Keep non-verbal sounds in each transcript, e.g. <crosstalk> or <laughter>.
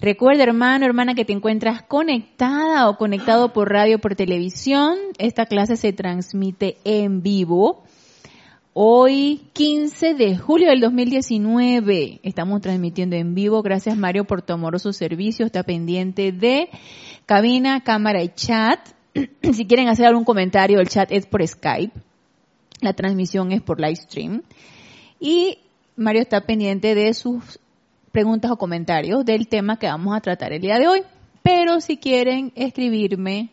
Recuerda, hermano, hermana, que te encuentras conectada o conectado por radio, por televisión. Esta clase se transmite en vivo. Hoy, 15 de julio del 2019, estamos transmitiendo en vivo. Gracias, Mario, por tu amoroso servicio. Está pendiente de cabina, cámara y chat. <clears throat> si quieren hacer algún comentario, el chat es por Skype. La transmisión es por live stream. Y Mario está pendiente de sus preguntas o comentarios del tema que vamos a tratar el día de hoy. Pero si quieren escribirme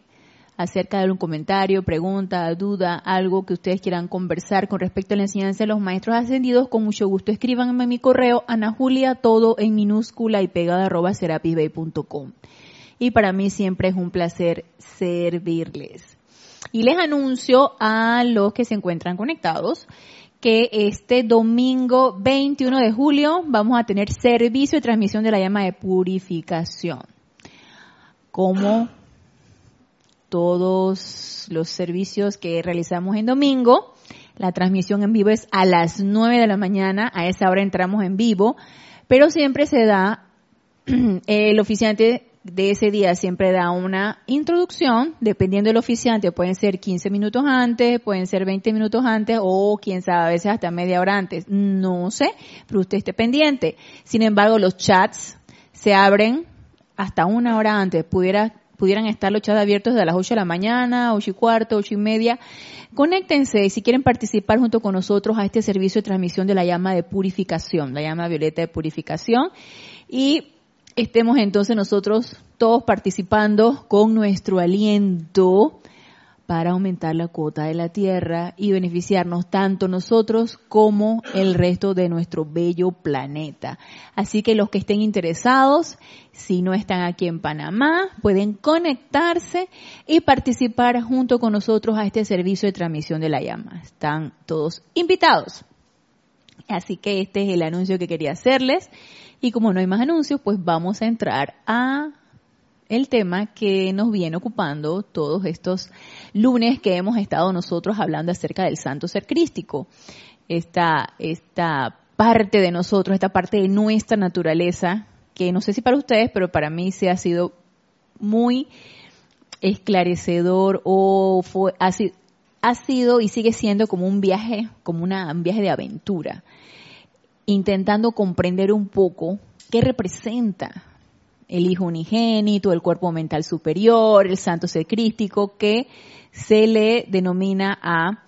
acerca de algún comentario, pregunta, duda, algo que ustedes quieran conversar con respecto a la enseñanza de los maestros ascendidos, con mucho gusto escríbanme mi correo, Ana Julia, todo en minúscula y pegada arroba serapisbay.com. Y para mí siempre es un placer servirles. Y les anuncio a los que se encuentran conectados que este domingo 21 de julio vamos a tener servicio de transmisión de la llama de purificación. Como todos los servicios que realizamos en domingo, la transmisión en vivo es a las 9 de la mañana, a esa hora entramos en vivo, pero siempre se da <clears throat> el oficiante de ese día siempre da una introducción, dependiendo del oficiante, pueden ser 15 minutos antes, pueden ser 20 minutos antes o quién sabe, a veces hasta media hora antes, no sé, pero usted esté pendiente. Sin embargo, los chats se abren hasta una hora antes, pudiera pudieran estar los chats abiertos desde las 8 de la mañana, 8 y cuarto, 8 y media. Conéctense si quieren participar junto con nosotros a este servicio de transmisión de la llama de purificación, la llama violeta de purificación. Y estemos entonces nosotros todos participando con nuestro aliento para aumentar la cuota de la tierra y beneficiarnos tanto nosotros como el resto de nuestro bello planeta. Así que los que estén interesados, si no están aquí en Panamá, pueden conectarse y participar junto con nosotros a este servicio de transmisión de la llama. Están todos invitados. Así que este es el anuncio que quería hacerles. Y como no hay más anuncios, pues vamos a entrar a el tema que nos viene ocupando todos estos lunes que hemos estado nosotros hablando acerca del santo ser crístico. Esta, esta parte de nosotros, esta parte de nuestra naturaleza, que no sé si para ustedes, pero para mí se ha sido muy esclarecedor o fue, ha, ha sido y sigue siendo como un viaje, como una, un viaje de aventura intentando comprender un poco qué representa el Hijo Unigénito, el cuerpo mental superior, el santo ser crístico, que se le denomina a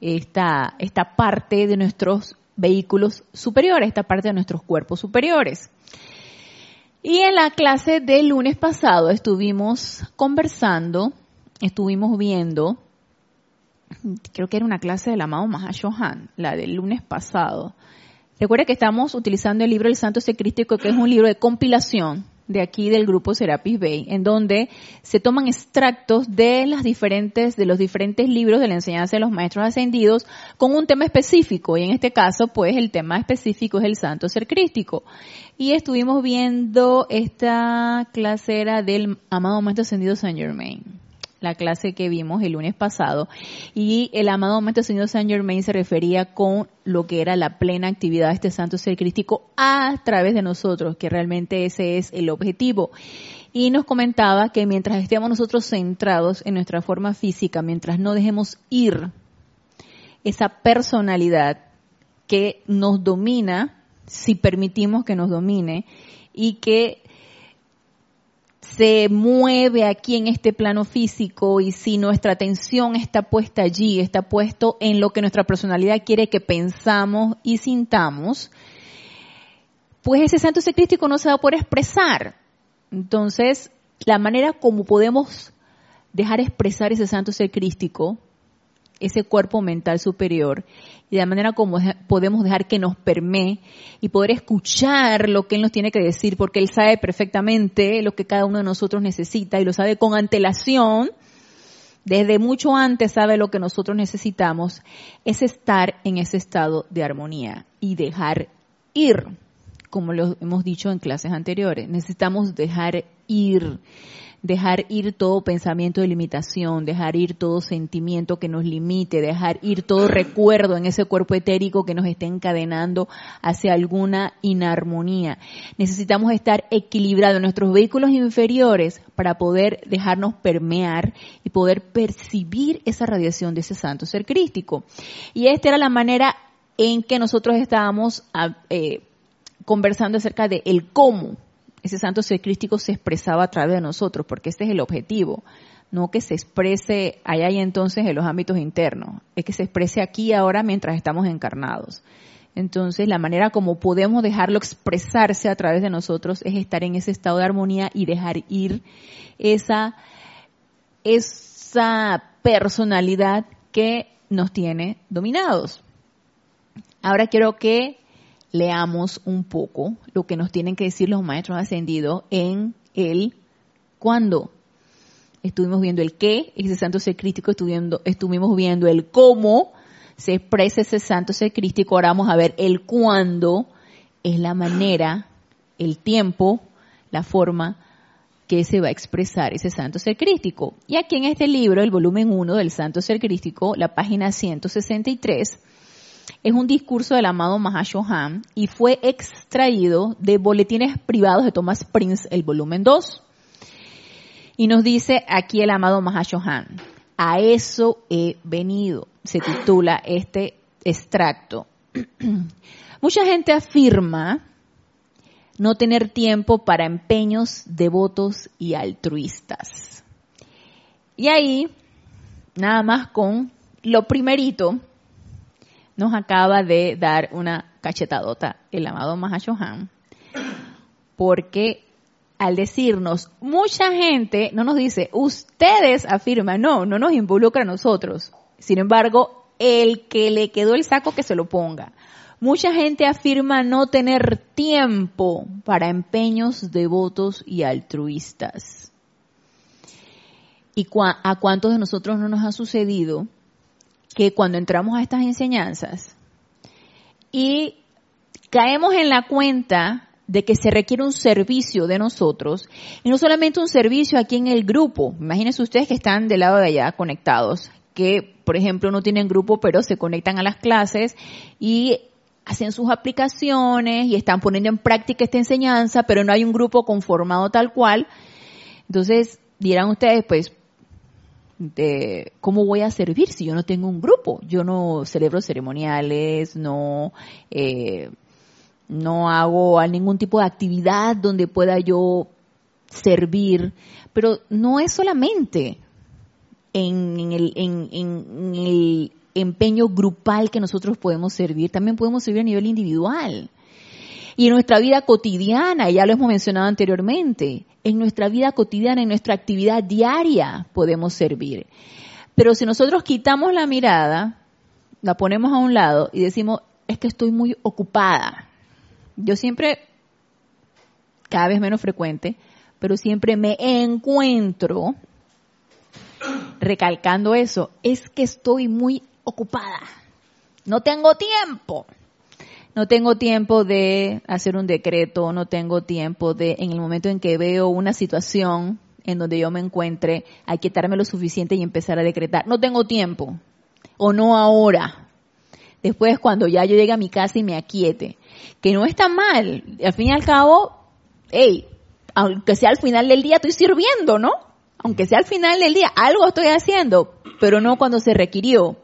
esta, esta parte de nuestros vehículos superiores, esta parte de nuestros cuerpos superiores. Y en la clase del lunes pasado estuvimos conversando, estuvimos viendo, creo que era una clase del amado Mahashohan, la del lunes pasado, Recuerda que estamos utilizando el libro El Santo Secrístico, que es un libro de compilación de aquí del grupo Serapis Bay, en donde se toman extractos de las diferentes, de los diferentes libros de la enseñanza de los maestros ascendidos con un tema específico, y en este caso, pues, el tema específico es el santo ser crístico. Y estuvimos viendo esta clase era del amado maestro ascendido Saint Germain la clase que vimos el lunes pasado, y el amado momento Señor Saint Germain se refería con lo que era la plena actividad de este santo ser crístico a través de nosotros, que realmente ese es el objetivo. Y nos comentaba que mientras estemos nosotros centrados en nuestra forma física, mientras no dejemos ir esa personalidad que nos domina, si permitimos que nos domine, y que se mueve aquí en este plano físico y si nuestra atención está puesta allí, está puesto en lo que nuestra personalidad quiere que pensamos y sintamos, pues ese santo crístico no se va a poder expresar. Entonces, la manera como podemos dejar expresar ese santo ser crístico ese cuerpo mental superior y de la manera como podemos dejar que nos permee y poder escuchar lo que Él nos tiene que decir, porque Él sabe perfectamente lo que cada uno de nosotros necesita y lo sabe con antelación, desde mucho antes sabe lo que nosotros necesitamos, es estar en ese estado de armonía y dejar ir, como lo hemos dicho en clases anteriores. Necesitamos dejar ir dejar ir todo pensamiento de limitación, dejar ir todo sentimiento que nos limite, dejar ir todo <clears throat> recuerdo en ese cuerpo etérico que nos esté encadenando hacia alguna inarmonía. Necesitamos estar equilibrados en nuestros vehículos inferiores para poder dejarnos permear y poder percibir esa radiación de ese santo ser crístico. Y esta era la manera en que nosotros estábamos ah, eh, conversando acerca de el cómo ese santo ser crístico se expresaba a través de nosotros, porque este es el objetivo, no que se exprese allá y entonces en los ámbitos internos, es que se exprese aquí y ahora mientras estamos encarnados. Entonces, la manera como podemos dejarlo expresarse a través de nosotros es estar en ese estado de armonía y dejar ir esa, esa personalidad que nos tiene dominados. Ahora quiero que leamos un poco lo que nos tienen que decir los maestros ascendidos en el cuándo. Estuvimos viendo el qué, ese santo ser crístico, estuvimos viendo el cómo se expresa ese santo ser crístico, ahora vamos a ver el cuándo, es la manera, el tiempo, la forma que se va a expresar ese santo ser crístico. Y aquí en este libro, el volumen 1 del santo ser crístico, la página 163, es un discurso del amado Mahashohan y fue extraído de boletines privados de Thomas Prince, el volumen 2. Y nos dice aquí el amado Mahashohan, a eso he venido, se titula este extracto. <clears throat> Mucha gente afirma no tener tiempo para empeños devotos y altruistas. Y ahí, nada más con lo primerito, nos acaba de dar una cachetadota el amado Mahashohan, porque al decirnos, mucha gente no nos dice, ustedes afirman, no, no nos involucra a nosotros. Sin embargo, el que le quedó el saco que se lo ponga. Mucha gente afirma no tener tiempo para empeños devotos y altruistas. ¿Y a cuántos de nosotros no nos ha sucedido que cuando entramos a estas enseñanzas y caemos en la cuenta de que se requiere un servicio de nosotros, y no solamente un servicio aquí en el grupo, imagínense ustedes que están del lado de allá conectados, que por ejemplo no tienen grupo pero se conectan a las clases y hacen sus aplicaciones y están poniendo en práctica esta enseñanza, pero no hay un grupo conformado tal cual. Entonces, dirán ustedes, pues, de cómo voy a servir si yo no tengo un grupo. Yo no celebro ceremoniales, no, eh, no hago ningún tipo de actividad donde pueda yo servir, pero no es solamente en, en el empeño grupal que nosotros podemos servir, también podemos servir a nivel individual. Y en nuestra vida cotidiana, ya lo hemos mencionado anteriormente, en nuestra vida cotidiana, en nuestra actividad diaria podemos servir. Pero si nosotros quitamos la mirada, la ponemos a un lado y decimos, es que estoy muy ocupada. Yo siempre, cada vez menos frecuente, pero siempre me encuentro recalcando eso, es que estoy muy ocupada. No tengo tiempo no tengo tiempo de hacer un decreto, no tengo tiempo de, en el momento en que veo una situación en donde yo me encuentre, hay que darme lo suficiente y empezar a decretar. No tengo tiempo. O no ahora. Después cuando ya yo llegue a mi casa y me aquiete. Que no está mal. Al fin y al cabo, hey, aunque sea al final del día estoy sirviendo, ¿no? Aunque sea al final del día, algo estoy haciendo, pero no cuando se requirió.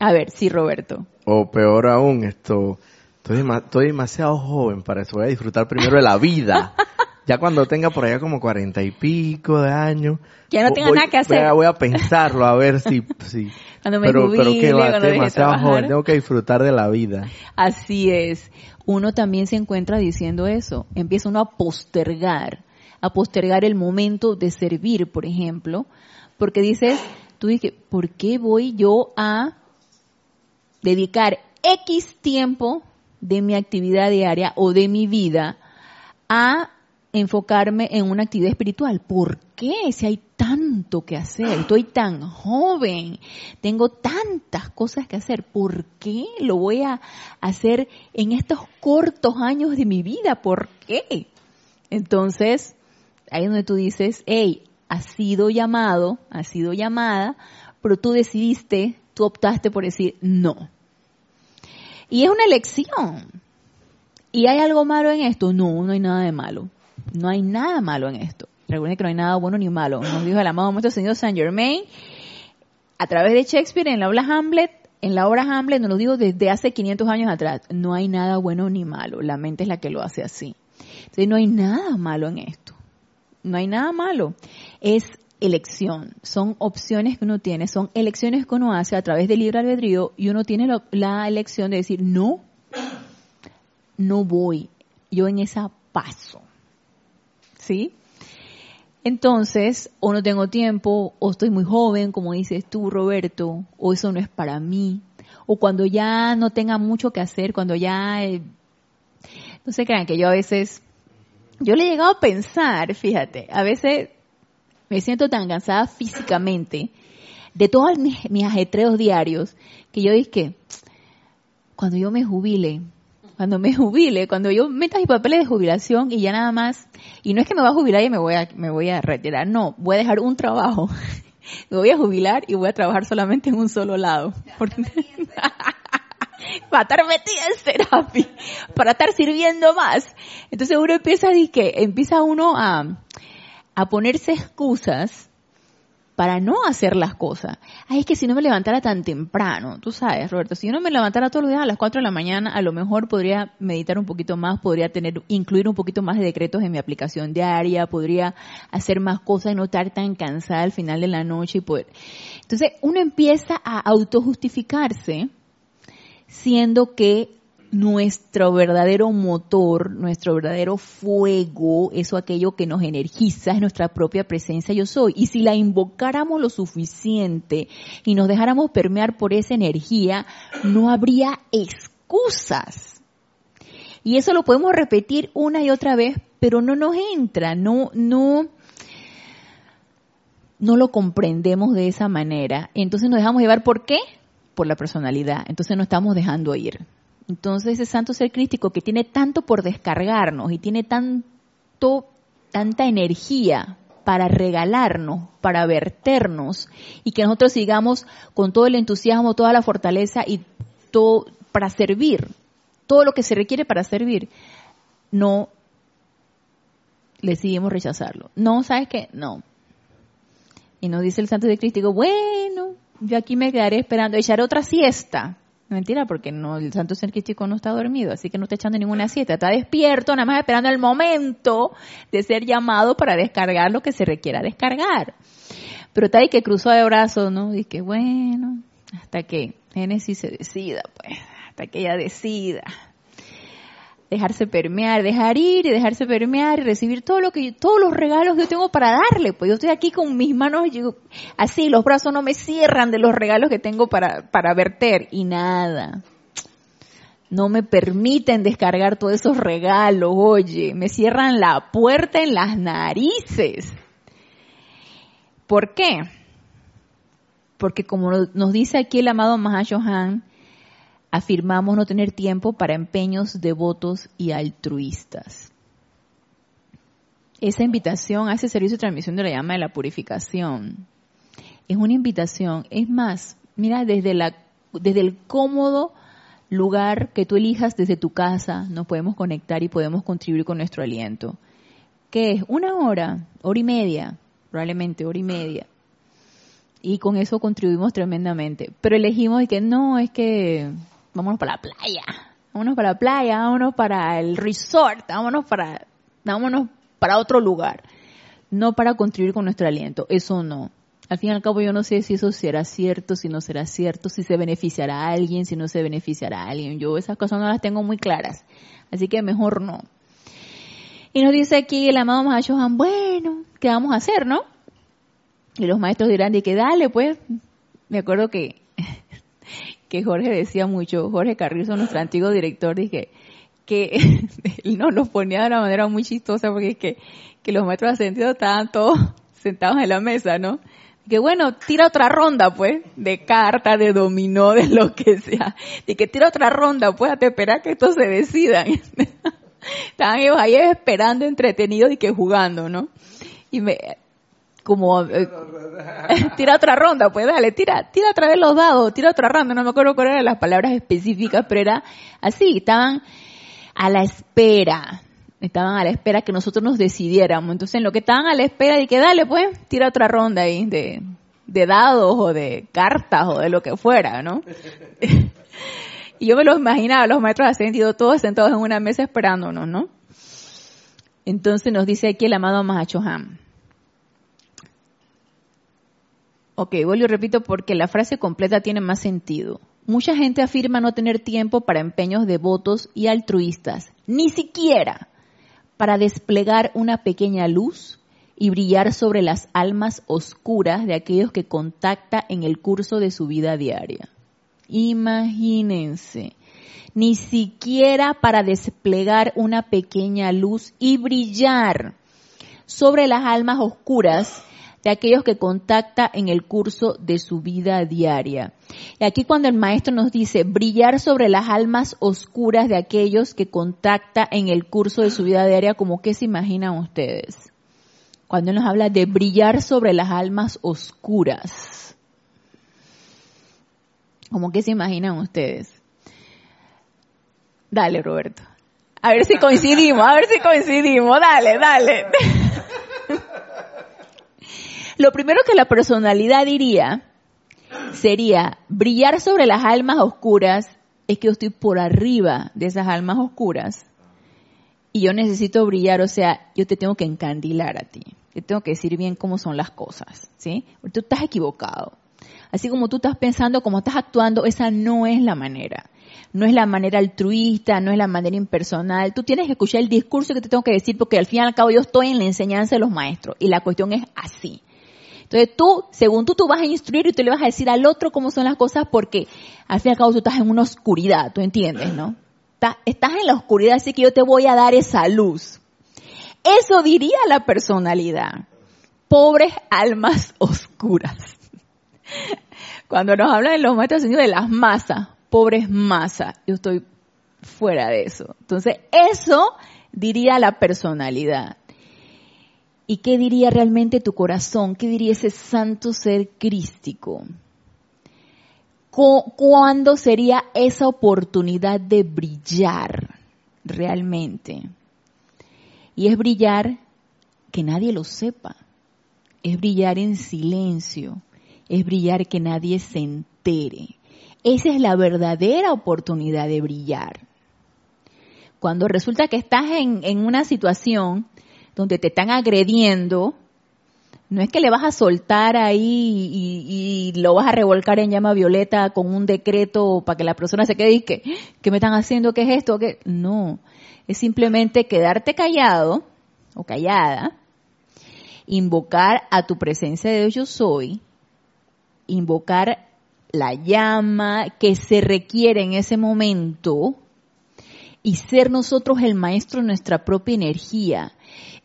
A ver, sí, Roberto. O peor aún, esto, Estoy, demasiado joven para eso. Voy a disfrutar primero de la vida. <laughs> ya cuando tenga por allá como cuarenta y pico de años. Ya no tenga nada que hacer. Voy a, pensarlo a ver si. <laughs> si cuando me pero, pero que va, estoy demasiado joven. Tengo que disfrutar de la vida. Así es. Uno también se encuentra diciendo eso. Empieza uno a postergar. A postergar el momento de servir, por ejemplo. Porque dices, tú dices, ¿por qué voy yo a dedicar X tiempo de mi actividad diaria o de mi vida a enfocarme en una actividad espiritual. ¿Por qué? Si hay tanto que hacer, estoy tan joven, tengo tantas cosas que hacer, ¿por qué lo voy a hacer en estos cortos años de mi vida? ¿Por qué? Entonces, ahí es donde tú dices, hey, has sido llamado, has sido llamada, pero tú decidiste, tú optaste por decir no. Y es una elección. ¿Y hay algo malo en esto? No, no hay nada de malo. No hay nada malo en esto. Recuerden que no hay nada bueno ni malo. Nos dijo el amado nuestro señor Saint Germain a través de Shakespeare en la obra Hamlet. En la obra Hamlet nos lo digo desde hace 500 años atrás. No hay nada bueno ni malo. La mente es la que lo hace así. Entonces no hay nada malo en esto. No hay nada malo. Es elección. Son opciones que uno tiene. Son elecciones que uno hace a través del libre albedrío y uno tiene la elección de decir no. No voy. Yo en esa paso. ¿sí? Entonces, o no tengo tiempo, o estoy muy joven, como dices tú, Roberto, o eso no es para mí, o cuando ya no tenga mucho que hacer, cuando ya... Eh, no se crean que yo a veces... Yo le he llegado a pensar, fíjate, a veces me siento tan cansada físicamente de todos mis, mis ajetreos diarios que yo dije, cuando yo me jubile, cuando me <laughs> jubile, cuando yo meta mis papeles de jubilación y ya nada más y no es que me voy a jubilar y me voy a, me voy a retirar, no, voy a dejar un trabajo. <laughs> me voy a jubilar y voy a trabajar solamente en un solo lado. para <laughs> estar metida en terapia, para estar sirviendo más. Entonces uno empieza a que empieza uno a, a ponerse excusas para no hacer las cosas. Ay, es que si no me levantara tan temprano, tú sabes, Roberto, si yo no me levantara todos los días a las 4 de la mañana, a lo mejor podría meditar un poquito más, podría tener, incluir un poquito más de decretos en mi aplicación diaria, podría hacer más cosas y no estar tan cansada al final de la noche y poder. Entonces, uno empieza a autojustificarse siendo que nuestro verdadero motor, nuestro verdadero fuego, eso aquello que nos energiza es nuestra propia presencia yo soy. Y si la invocáramos lo suficiente y nos dejáramos permear por esa energía, no habría excusas. Y eso lo podemos repetir una y otra vez, pero no nos entra, no, no, no lo comprendemos de esa manera. Entonces nos dejamos llevar, ¿por qué? Por la personalidad. Entonces nos estamos dejando ir. Entonces ese santo ser crístico que tiene tanto por descargarnos y tiene tanto, tanta energía para regalarnos, para verternos y que nosotros sigamos con todo el entusiasmo, toda la fortaleza y todo para servir, todo lo que se requiere para servir, no decidimos rechazarlo. No, ¿sabes qué? No. Y nos dice el santo ser crístico, bueno, yo aquí me quedaré esperando, echaré otra siesta Mentira, porque no, el santo ser crístico no está dormido, así que no está echando ninguna siesta, está despierto, nada más esperando el momento de ser llamado para descargar lo que se requiera descargar. Pero está ahí que cruzó de brazos, ¿no? Y que bueno, hasta que Génesis se decida, pues, hasta que ella decida dejarse permear, dejar ir y dejarse permear y recibir todo lo que todos los regalos que yo tengo para darle. Pues yo estoy aquí con mis manos así, los brazos no me cierran de los regalos que tengo para, para verter y nada. No me permiten descargar todos esos regalos, oye, me cierran la puerta en las narices. ¿Por qué? Porque como nos dice aquí el amado Mahashohan, afirmamos no tener tiempo para empeños devotos y altruistas. Esa invitación a ese servicio de transmisión de la llama de la purificación es una invitación. Es más, mira, desde, la, desde el cómodo lugar que tú elijas desde tu casa, nos podemos conectar y podemos contribuir con nuestro aliento. ¿Qué es? Una hora, hora y media, probablemente hora y media. Y con eso contribuimos tremendamente. Pero elegimos que no, es que vámonos para la playa, vámonos para la playa, vámonos para el resort, vámonos para, vámonos para otro lugar. No para contribuir con nuestro aliento, eso no. Al fin y al cabo yo no sé si eso será cierto, si no será cierto, si se beneficiará a alguien, si no se beneficiará a alguien. Yo esas cosas no las tengo muy claras, así que mejor no. Y nos dice aquí el amado Johan, bueno, ¿qué vamos a hacer, no? Y los maestros dirán de que dale, pues. Me acuerdo que, que Jorge decía mucho, Jorge Carrizo, nuestro antiguo director, dije que <laughs> él no nos ponía de una manera muy chistosa porque es que, que los maestros ascendidos estaban todos <laughs> sentados en la mesa, ¿no? Que bueno, tira otra ronda, pues, de carta, de dominó, de lo que sea. Y que tira otra ronda, pues, hasta esperar que estos se decidan. <laughs> Estaban ellos ahí esperando, entretenidos y que jugando, ¿no? Y me, como, eh, <laughs> tira otra ronda, pues dale, tira, tira otra vez los dados, tira otra ronda, no me acuerdo cuáles eran las palabras específicas, pero era así, estaban a la espera, estaban a la espera que nosotros nos decidiéramos. Entonces, en lo que estaban a la espera de que dale, pues, tira otra ronda ahí de, de dados o de cartas o de lo que fuera, ¿no? <laughs> y yo me lo imaginaba, los maestros ascendidos todos sentados en una mesa esperándonos, ¿no? Entonces nos dice aquí el amado Mahachohan. Ok, vuelvo y repito porque la frase completa tiene más sentido. Mucha gente afirma no tener tiempo para empeños devotos y altruistas, ni siquiera para desplegar una pequeña luz y brillar sobre las almas oscuras de aquellos que contacta en el curso de su vida diaria. Imagínense, ni siquiera para desplegar una pequeña luz y brillar sobre las almas oscuras de aquellos que contacta en el curso de su vida diaria. Y aquí cuando el maestro nos dice brillar sobre las almas oscuras de aquellos que contacta en el curso de su vida diaria, ¿cómo que se imaginan ustedes? Cuando nos habla de brillar sobre las almas oscuras. ¿Cómo que se imaginan ustedes? Dale, Roberto. A ver si coincidimos, a ver si coincidimos. Dale, dale. Lo primero que la personalidad diría sería brillar sobre las almas oscuras es que yo estoy por arriba de esas almas oscuras y yo necesito brillar, o sea, yo te tengo que encandilar a ti. Yo tengo que decir bien cómo son las cosas, ¿sí? Porque tú estás equivocado. Así como tú estás pensando, como estás actuando, esa no es la manera. No es la manera altruista, no es la manera impersonal. Tú tienes que escuchar el discurso que te tengo que decir porque al fin y al cabo yo estoy en la enseñanza de los maestros y la cuestión es así. Entonces tú, según tú, tú vas a instruir y tú le vas a decir al otro cómo son las cosas porque al fin y al cabo tú estás en una oscuridad, tú entiendes, ¿no? Estás en la oscuridad, así que yo te voy a dar esa luz. Eso diría la personalidad. Pobres almas <laughs> oscuras. Cuando nos hablan en los maestros de las masas, pobres masas, yo estoy fuera de eso. Entonces, eso diría la personalidad. ¿Y qué diría realmente tu corazón? ¿Qué diría ese santo ser crístico? ¿Cuándo sería esa oportunidad de brillar realmente? Y es brillar que nadie lo sepa. Es brillar en silencio. Es brillar que nadie se entere. Esa es la verdadera oportunidad de brillar. Cuando resulta que estás en, en una situación donde te están agrediendo, no es que le vas a soltar ahí y, lo vas a revolcar en llama violeta con un decreto para que la persona se quede y que, ¿qué me están haciendo? ¿Qué es esto? ¿Qué? No, es simplemente quedarte callado o callada, invocar a tu presencia de Dios yo soy, invocar la llama que se requiere en ese momento y ser nosotros el maestro de nuestra propia energía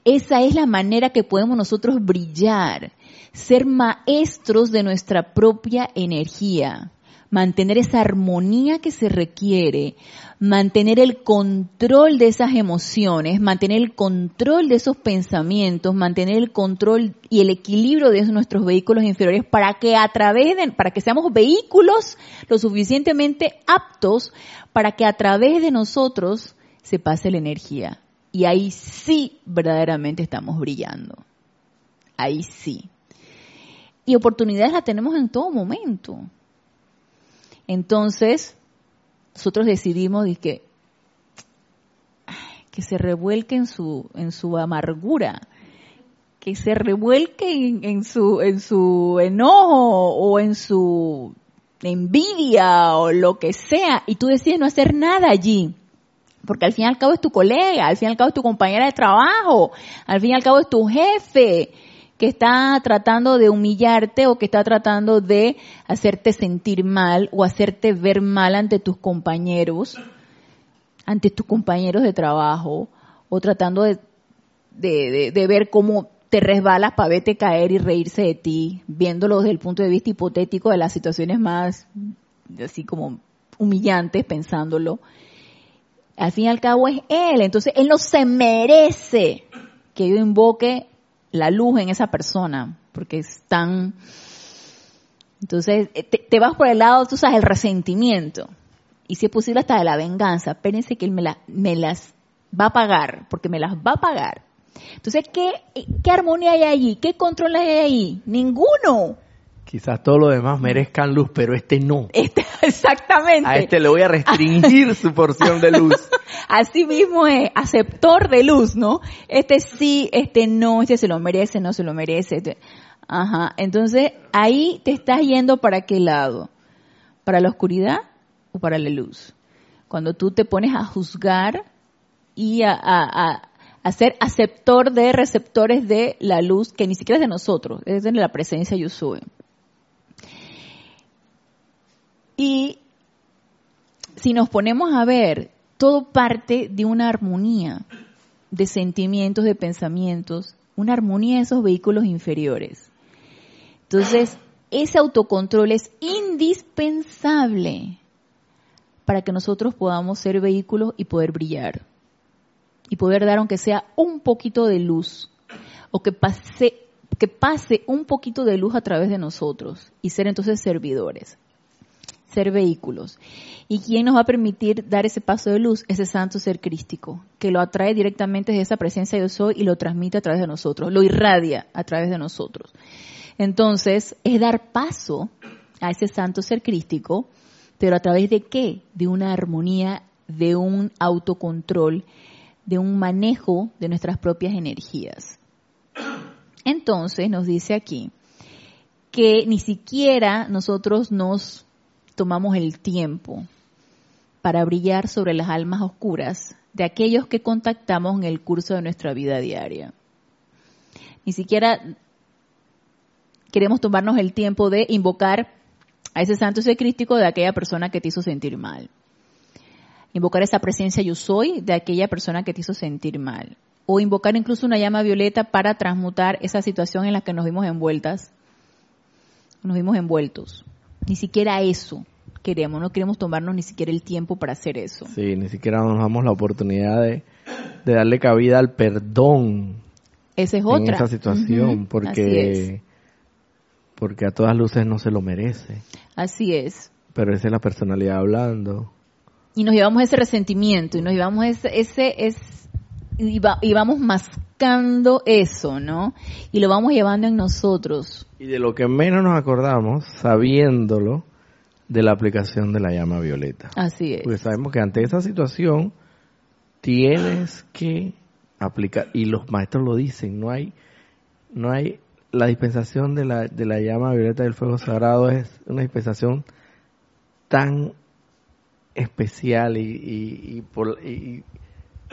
esa es la manera que podemos nosotros brillar, ser maestros de nuestra propia energía, mantener esa armonía que se requiere, mantener el control de esas emociones, mantener el control de esos pensamientos, mantener el control y el equilibrio de nuestros vehículos inferiores para que a través de, para que seamos vehículos lo suficientemente aptos para que a través de nosotros se pase la energía. Y ahí sí verdaderamente estamos brillando. Ahí sí. Y oportunidades las tenemos en todo momento. Entonces, nosotros decidimos que, que se revuelque en su, en su amargura, que se revuelque en, en, su, en su enojo o en su envidia o lo que sea, y tú decides no hacer nada allí porque al fin y al cabo es tu colega, al fin y al cabo es tu compañera de trabajo, al fin y al cabo es tu jefe. que está tratando de humillarte o que está tratando de hacerte sentir mal o hacerte ver mal ante tus compañeros, ante tus compañeros de trabajo, o tratando de, de, de, ver cómo te resbalas para verte caer y reírse de ti, viéndolo desde el punto de vista hipotético de las situaciones más así como humillantes, pensándolo. Al fin y al cabo es él, entonces él no se merece que yo invoque la luz en esa persona, porque es tan... Entonces, eh, te, vas por el lado, tú sabes, el resentimiento. Y si es posible hasta de la venganza. Espérense que él me, me las va a pagar, porque me las va a pagar. Entonces, ¿qué, ¿qué armonía hay allí? ¿Qué control hay ahí? Ninguno. Quizás todos los demás merezcan luz, pero este no. Este, <laughs> exactamente. A este le voy a restringir su porción de luz. <laughs> Así mismo es, aceptor de luz, ¿no? Este sí, este no, este se lo merece, no se lo merece. Este, ajá. Entonces, ahí te estás yendo para qué lado? ¿Para la oscuridad o para la luz? Cuando tú te pones a juzgar y a, a, a ser aceptor de receptores de la luz que ni siquiera es de nosotros, es de la presencia soy. Y si nos ponemos a ver, todo parte de una armonía de sentimientos, de pensamientos, una armonía de esos vehículos inferiores. Entonces, ese autocontrol es indispensable para que nosotros podamos ser vehículos y poder brillar. Y poder dar aunque sea un poquito de luz. O que pase, que pase un poquito de luz a través de nosotros. Y ser entonces servidores ser vehículos. ¿Y quién nos va a permitir dar ese paso de luz? Ese santo ser crístico, que lo atrae directamente de esa presencia yo soy y lo transmite a través de nosotros, lo irradia a través de nosotros. Entonces, es dar paso a ese santo ser crístico, pero a través de qué? De una armonía, de un autocontrol, de un manejo de nuestras propias energías. Entonces, nos dice aquí que ni siquiera nosotros nos tomamos el tiempo para brillar sobre las almas oscuras de aquellos que contactamos en el curso de nuestra vida diaria. Ni siquiera queremos tomarnos el tiempo de invocar a ese santo ser crístico de aquella persona que te hizo sentir mal. Invocar esa presencia yo soy de aquella persona que te hizo sentir mal. O invocar incluso una llama violeta para transmutar esa situación en la que nos vimos envueltas, nos vimos envueltos. Ni siquiera eso queremos, no queremos tomarnos ni siquiera el tiempo para hacer eso. Sí, ni siquiera nos damos la oportunidad de, darle cabida al perdón. Esa es otra. En esa situación, porque, porque a todas luces no se lo merece. Así es. Pero esa es la personalidad hablando. Y nos llevamos ese resentimiento y nos llevamos ese, ese es, y, y vamos mascando eso, ¿no? Y lo vamos llevando en nosotros. Y de lo que menos nos acordamos, sabiéndolo, de la aplicación de la llama violeta. Así es. Porque sabemos que ante esa situación tienes que aplicar, y los maestros lo dicen, no hay, no hay, la dispensación de la, de la llama violeta del fuego sagrado es una dispensación tan especial y, y, y, por, y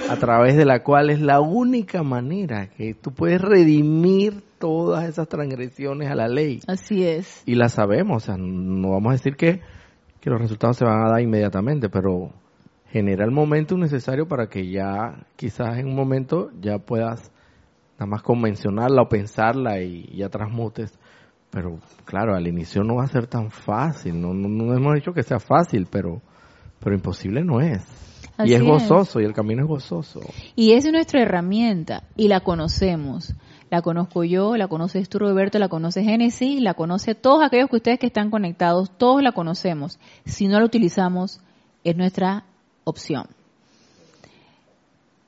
a través de la cual es la única manera que tú puedes redimir todas esas transgresiones a la ley. Así es. Y la sabemos, o sea, no vamos a decir que, que los resultados se van a dar inmediatamente, pero genera el momento necesario para que ya, quizás en un momento, ya puedas nada más convencionarla o pensarla y ya transmutes. Pero claro, al inicio no va a ser tan fácil, no, no, no hemos dicho que sea fácil, pero, pero imposible no es y es gozoso, y el camino es gozoso. Y es nuestra herramienta, y la conocemos. La conozco yo, la conoces tú, Roberto, la conoce Génesis, la conoce todos aquellos que ustedes que están conectados, todos la conocemos. Si no la utilizamos, es nuestra opción.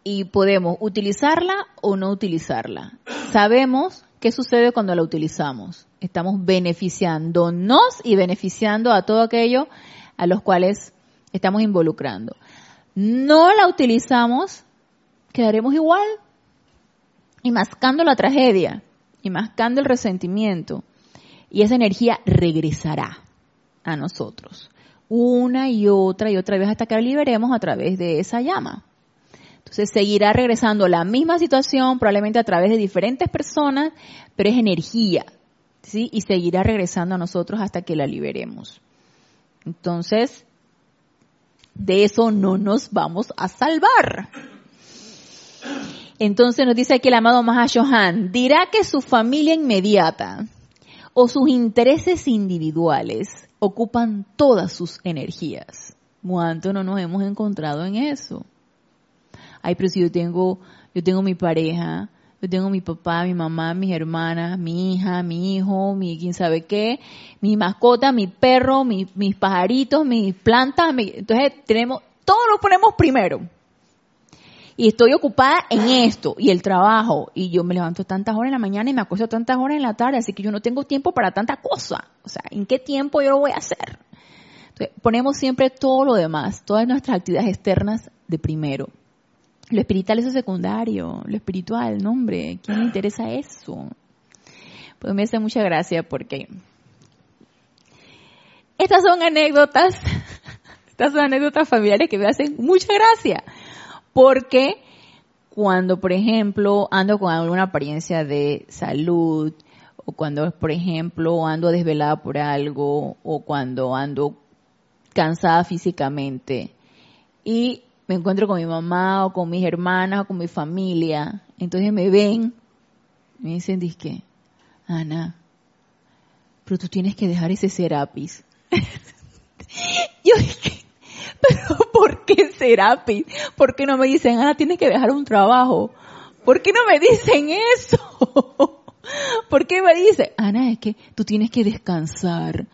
Y podemos utilizarla o no utilizarla. Sabemos qué sucede cuando la utilizamos. Estamos beneficiándonos y beneficiando a todo aquello a los cuales estamos involucrando no la utilizamos, quedaremos igual y mascando la tragedia y mascando el resentimiento. Y esa energía regresará a nosotros una y otra y otra vez hasta que la liberemos a través de esa llama. Entonces seguirá regresando la misma situación, probablemente a través de diferentes personas, pero es energía, ¿sí? Y seguirá regresando a nosotros hasta que la liberemos. Entonces, de eso no nos vamos a salvar. Entonces nos dice aquí el amado Mahashohan, dirá que su familia inmediata o sus intereses individuales ocupan todas sus energías. ¿Cuánto no nos hemos encontrado en eso? Ay, pero si yo tengo, yo tengo mi pareja, yo tengo mi papá, mi mamá, mis hermanas, mi hija, mi hijo, mi quién sabe qué, mi mascota, mi perro, mis pajaritos, mis plantas. entonces tenemos, todo lo ponemos primero. Y estoy ocupada en esto y el trabajo. Y yo me levanto tantas horas en la mañana y me acuesto tantas horas en la tarde, así que yo no tengo tiempo para tanta cosa. O sea, ¿en qué tiempo yo lo voy a hacer? Entonces, ponemos siempre todo lo demás, todas nuestras actividades externas de primero. Lo espiritual es secundario, lo espiritual, no hombre, ¿quién le interesa eso? Pues me hace mucha gracia porque estas son anécdotas, <laughs> estas son anécdotas familiares que me hacen mucha gracia, porque cuando, por ejemplo, ando con alguna apariencia de salud, o cuando, por ejemplo, ando desvelada por algo, o cuando ando cansada físicamente, y me encuentro con mi mamá o con mis hermanas o con mi familia, entonces me ven, me dicen, disque, Ana, pero tú tienes que dejar ese serapis. <laughs> Yo dije, pero ¿por qué serapis? ¿Por qué no me dicen, Ana, tienes que dejar un trabajo? ¿Por qué no me dicen eso? <laughs> ¿Por qué me dicen, Ana, es que tú tienes que descansar?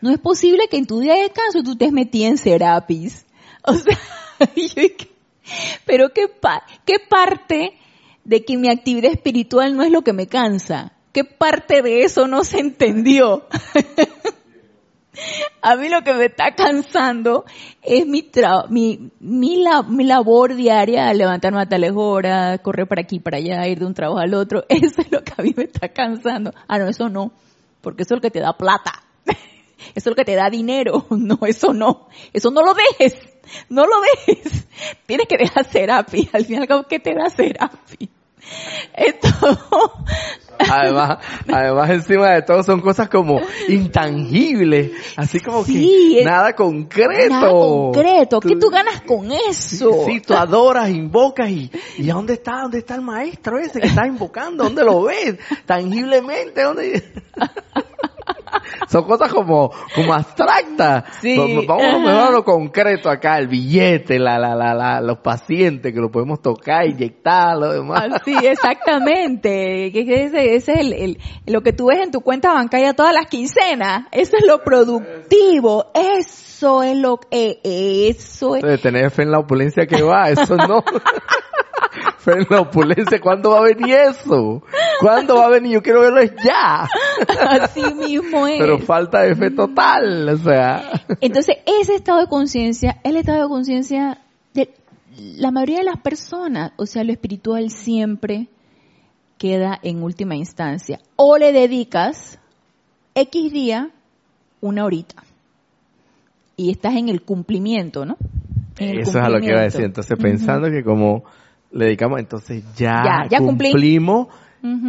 No es posible que en tu día de descanso tú te metías en serapis. O sea, <laughs> pero ¿qué, ¿qué parte de que mi actividad espiritual no es lo que me cansa? ¿Qué parte de eso no se entendió? <laughs> A mí lo que me está cansando es mi, mi, mi, mi, labor diaria, levantarme a tales horas, correr para aquí, para allá, ir de un trabajo al otro. <laughs> Eso es lo que a mí me está cansando. Ah, no, eso no, porque eso es lo que te da plata. Eso es lo que te da dinero. <laughs> No, eso no. Eso no lo dejes. No lo dejes. <laughs> Tienes que dejar Serapi. <laughs> Al final, ¿qué te da Serapi? Esto. Además, además encima de todo son cosas como intangibles, así como que nada concreto. Nada concreto. ¿Qué tú ganas con eso? Sí, tú adoras, invocas y, ¿y dónde está? ¿Dónde está el maestro ese que está invocando? ¿Dónde lo ves? Tangiblemente, ¿dónde? <laughs> Son cosas como, como abstractas. Vamos mejor a lo concreto acá, el billete, la, la, la, la, los pacientes que lo podemos tocar, inyectar, lo demás. Sí, exactamente. Ese, ese es el, el, lo que tú ves en tu cuenta bancaria todas las quincenas. Eso es lo productivo. Eso es lo que, eso es. Tener fe en la opulencia que va, eso no. <laughs> Pero en la opulencia, ¿cuándo va a venir eso? ¿Cuándo va a venir? Yo quiero verlo ya. Así mismo es. Pero falta de fe total, o sea. Entonces, ese estado de conciencia, el estado de conciencia de la mayoría de las personas, o sea, lo espiritual siempre queda en última instancia. O le dedicas X día, una horita. Y estás en el cumplimiento, ¿no? Eso es a lo que iba a decir. Entonces, pensando que como le dedicamos, entonces ya, ya, cumplimos.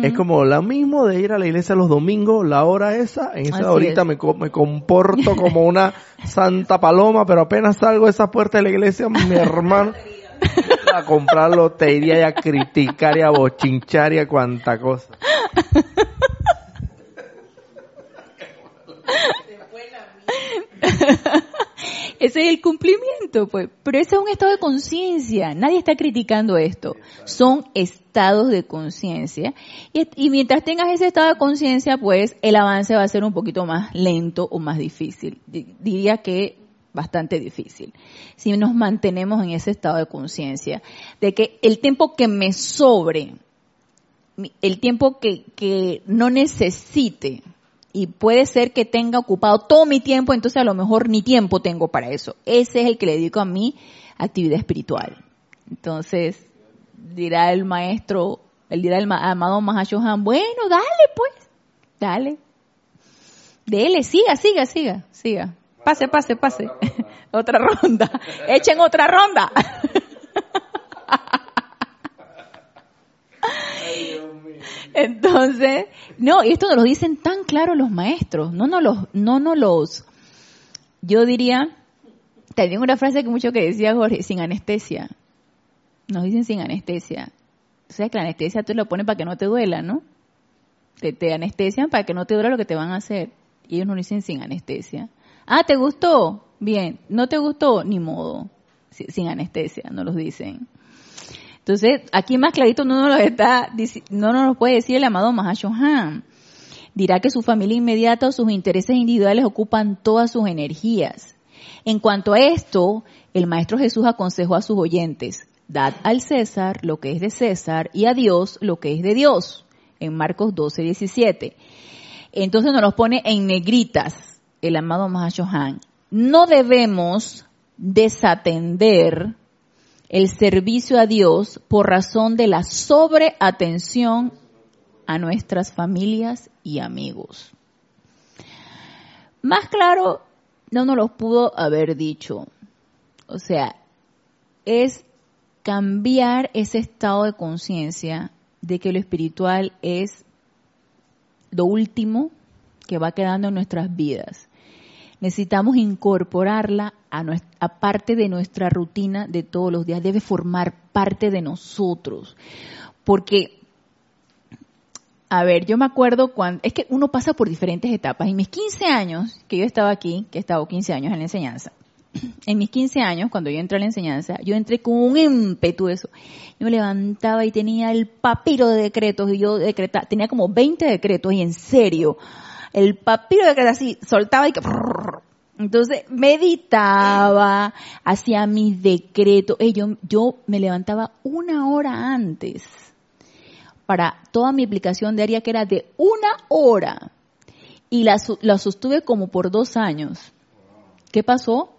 Es como lo mismo de ir a la iglesia los domingos, la hora esa, en esa horita me, me, comporto como una <laughs> santa paloma, pero apenas salgo de esa puerta de la iglesia, mi <laughs> hermano, a comprarlo, te iría a criticar y a bochinchar y a cuanta cosa. <laughs> Ese es el cumplimiento, pues. Pero ese es un estado de conciencia. Nadie está criticando esto. Son estados de conciencia. Y, mientras tengas ese estado de conciencia, pues el avance va a ser un poquito más lento o más difícil. Diría que bastante difícil. Si nos mantenemos en ese estado de conciencia, de que el tiempo que me sobre, el tiempo que, que no necesite, y puede ser que tenga ocupado todo mi tiempo, entonces a lo mejor ni tiempo tengo para eso. Ese es el que le dedico a mi actividad espiritual. Entonces, dirá el maestro, el dirá el amado Mahashohan, bueno, dale pues, dale. Dele, siga, siga, siga, siga. Pase, pase, pase. <laughs> otra ronda. Echen otra ronda. <laughs> Entonces, no, y esto nos lo dicen tan claro los maestros, no nos los, no nos los, yo diría, también una frase que mucho que decía Jorge, sin anestesia. Nos dicen sin anestesia. O sea que la anestesia tú lo pones para que no te duela, ¿no? Te, te anestesian para que no te duela lo que te van a hacer. Y ellos nos dicen sin anestesia. Ah, ¿te gustó? Bien. ¿No te gustó? Ni modo. Sin anestesia, no los dicen. Entonces, aquí más clarito no nos lo está, no nos lo puede decir el amado Mahashohan. Dirá que su familia inmediata o sus intereses individuales ocupan todas sus energías. En cuanto a esto, el Maestro Jesús aconsejó a sus oyentes, dad al César lo que es de César y a Dios lo que es de Dios, en Marcos 12, 17. Entonces nos los pone en negritas el amado Mahashohan. No debemos desatender el servicio a Dios por razón de la sobreatención a nuestras familias y amigos. Más claro, no nos lo pudo haber dicho. O sea, es cambiar ese estado de conciencia de que lo espiritual es lo último que va quedando en nuestras vidas. Necesitamos incorporarla a, nuestra, parte de nuestra rutina de todos los días. Debe formar parte de nosotros. Porque, a ver, yo me acuerdo cuando, es que uno pasa por diferentes etapas. En mis 15 años, que yo estaba aquí, que he estado 15 años en la enseñanza, <clears throat> en mis 15 años, cuando yo entré a la enseñanza, yo entré con un ímpetu eso. Yo me levantaba y tenía el papiro de decretos y yo decretaba, tenía como 20 decretos y en serio, el papiro de decretos así, soltaba y que... Entonces meditaba, hacía mis decretos. yo, yo me levantaba una hora antes para toda mi aplicación diaria que era de una hora. Y la, la sostuve como por dos años. ¿Qué pasó?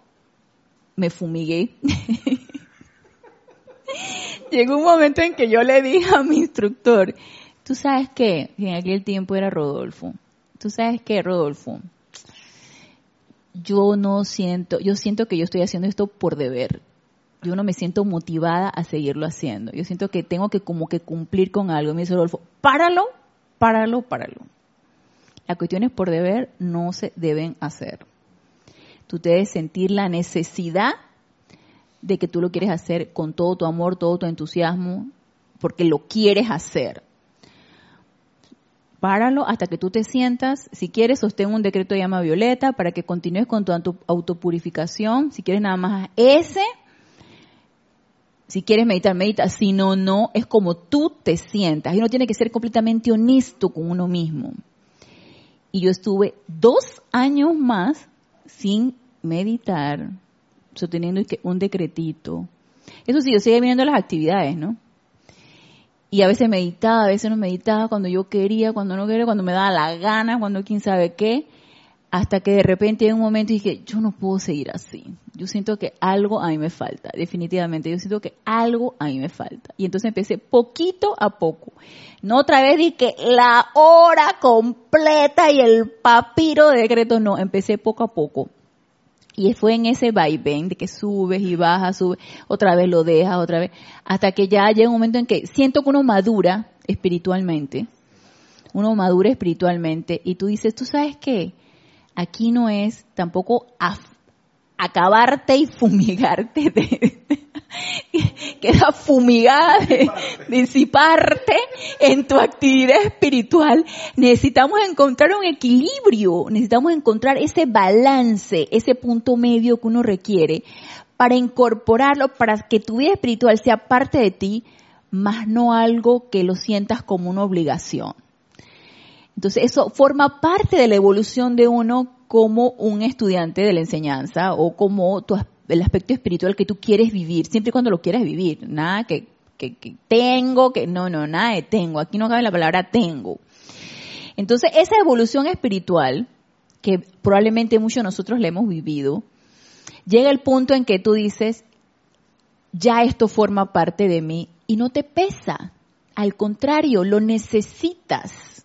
me fumigué. <laughs> Llegó un momento en que yo le dije a mi instructor, tú sabes qué, en aquel tiempo era Rodolfo, tú sabes qué, Rodolfo, yo no siento, yo siento que yo estoy haciendo esto por deber. Yo no me siento motivada a seguirlo haciendo. Yo siento que tengo que como que cumplir con algo. Me dice Rodolfo, páralo, páralo, páralo. Las cuestiones por deber no se deben hacer tú debes sentir la necesidad de que tú lo quieres hacer con todo tu amor, todo tu entusiasmo, porque lo quieres hacer. Páralo hasta que tú te sientas. Si quieres, sostén un decreto de llama violeta para que continúes con tu autopurificación. Si quieres nada más ese, si quieres meditar, medita. Si no, no. Es como tú te sientas. Y uno tiene que ser completamente honesto con uno mismo. Y yo estuve dos años más sin meditar, sosteniendo un decretito. Eso sí, yo seguía viendo las actividades, ¿no? Y a veces meditaba, a veces no meditaba, cuando yo quería, cuando no quería, cuando me daba la gana, cuando quién sabe qué, hasta que de repente en un momento dije, yo no puedo seguir así. Yo siento que algo a mí me falta, definitivamente. Yo siento que algo a mí me falta. Y entonces empecé poquito a poco. No otra vez dije la hora completa y el papiro de decreto, no, empecé poco a poco. Y fue en ese vaivén de que subes y bajas, subes, otra vez lo dejas, otra vez, hasta que ya llega un momento en que siento que uno madura espiritualmente, uno madura espiritualmente y tú dices, ¿tú sabes qué? Aquí no es tampoco acabarte y fumigarte de, <laughs> queda fumigada de disiparte en tu actividad espiritual. Necesitamos encontrar un equilibrio, necesitamos encontrar ese balance, ese punto medio que uno requiere para incorporarlo, para que tu vida espiritual sea parte de ti, más no algo que lo sientas como una obligación. Entonces eso forma parte de la evolución de uno como un estudiante de la enseñanza o como tu, el aspecto espiritual que tú quieres vivir, siempre y cuando lo quieras vivir. Nada que, que, que tengo, que no, no, nada de tengo. Aquí no cabe la palabra tengo. Entonces esa evolución espiritual, que probablemente muchos de nosotros la hemos vivido, llega el punto en que tú dices, ya esto forma parte de mí y no te pesa. Al contrario, lo necesitas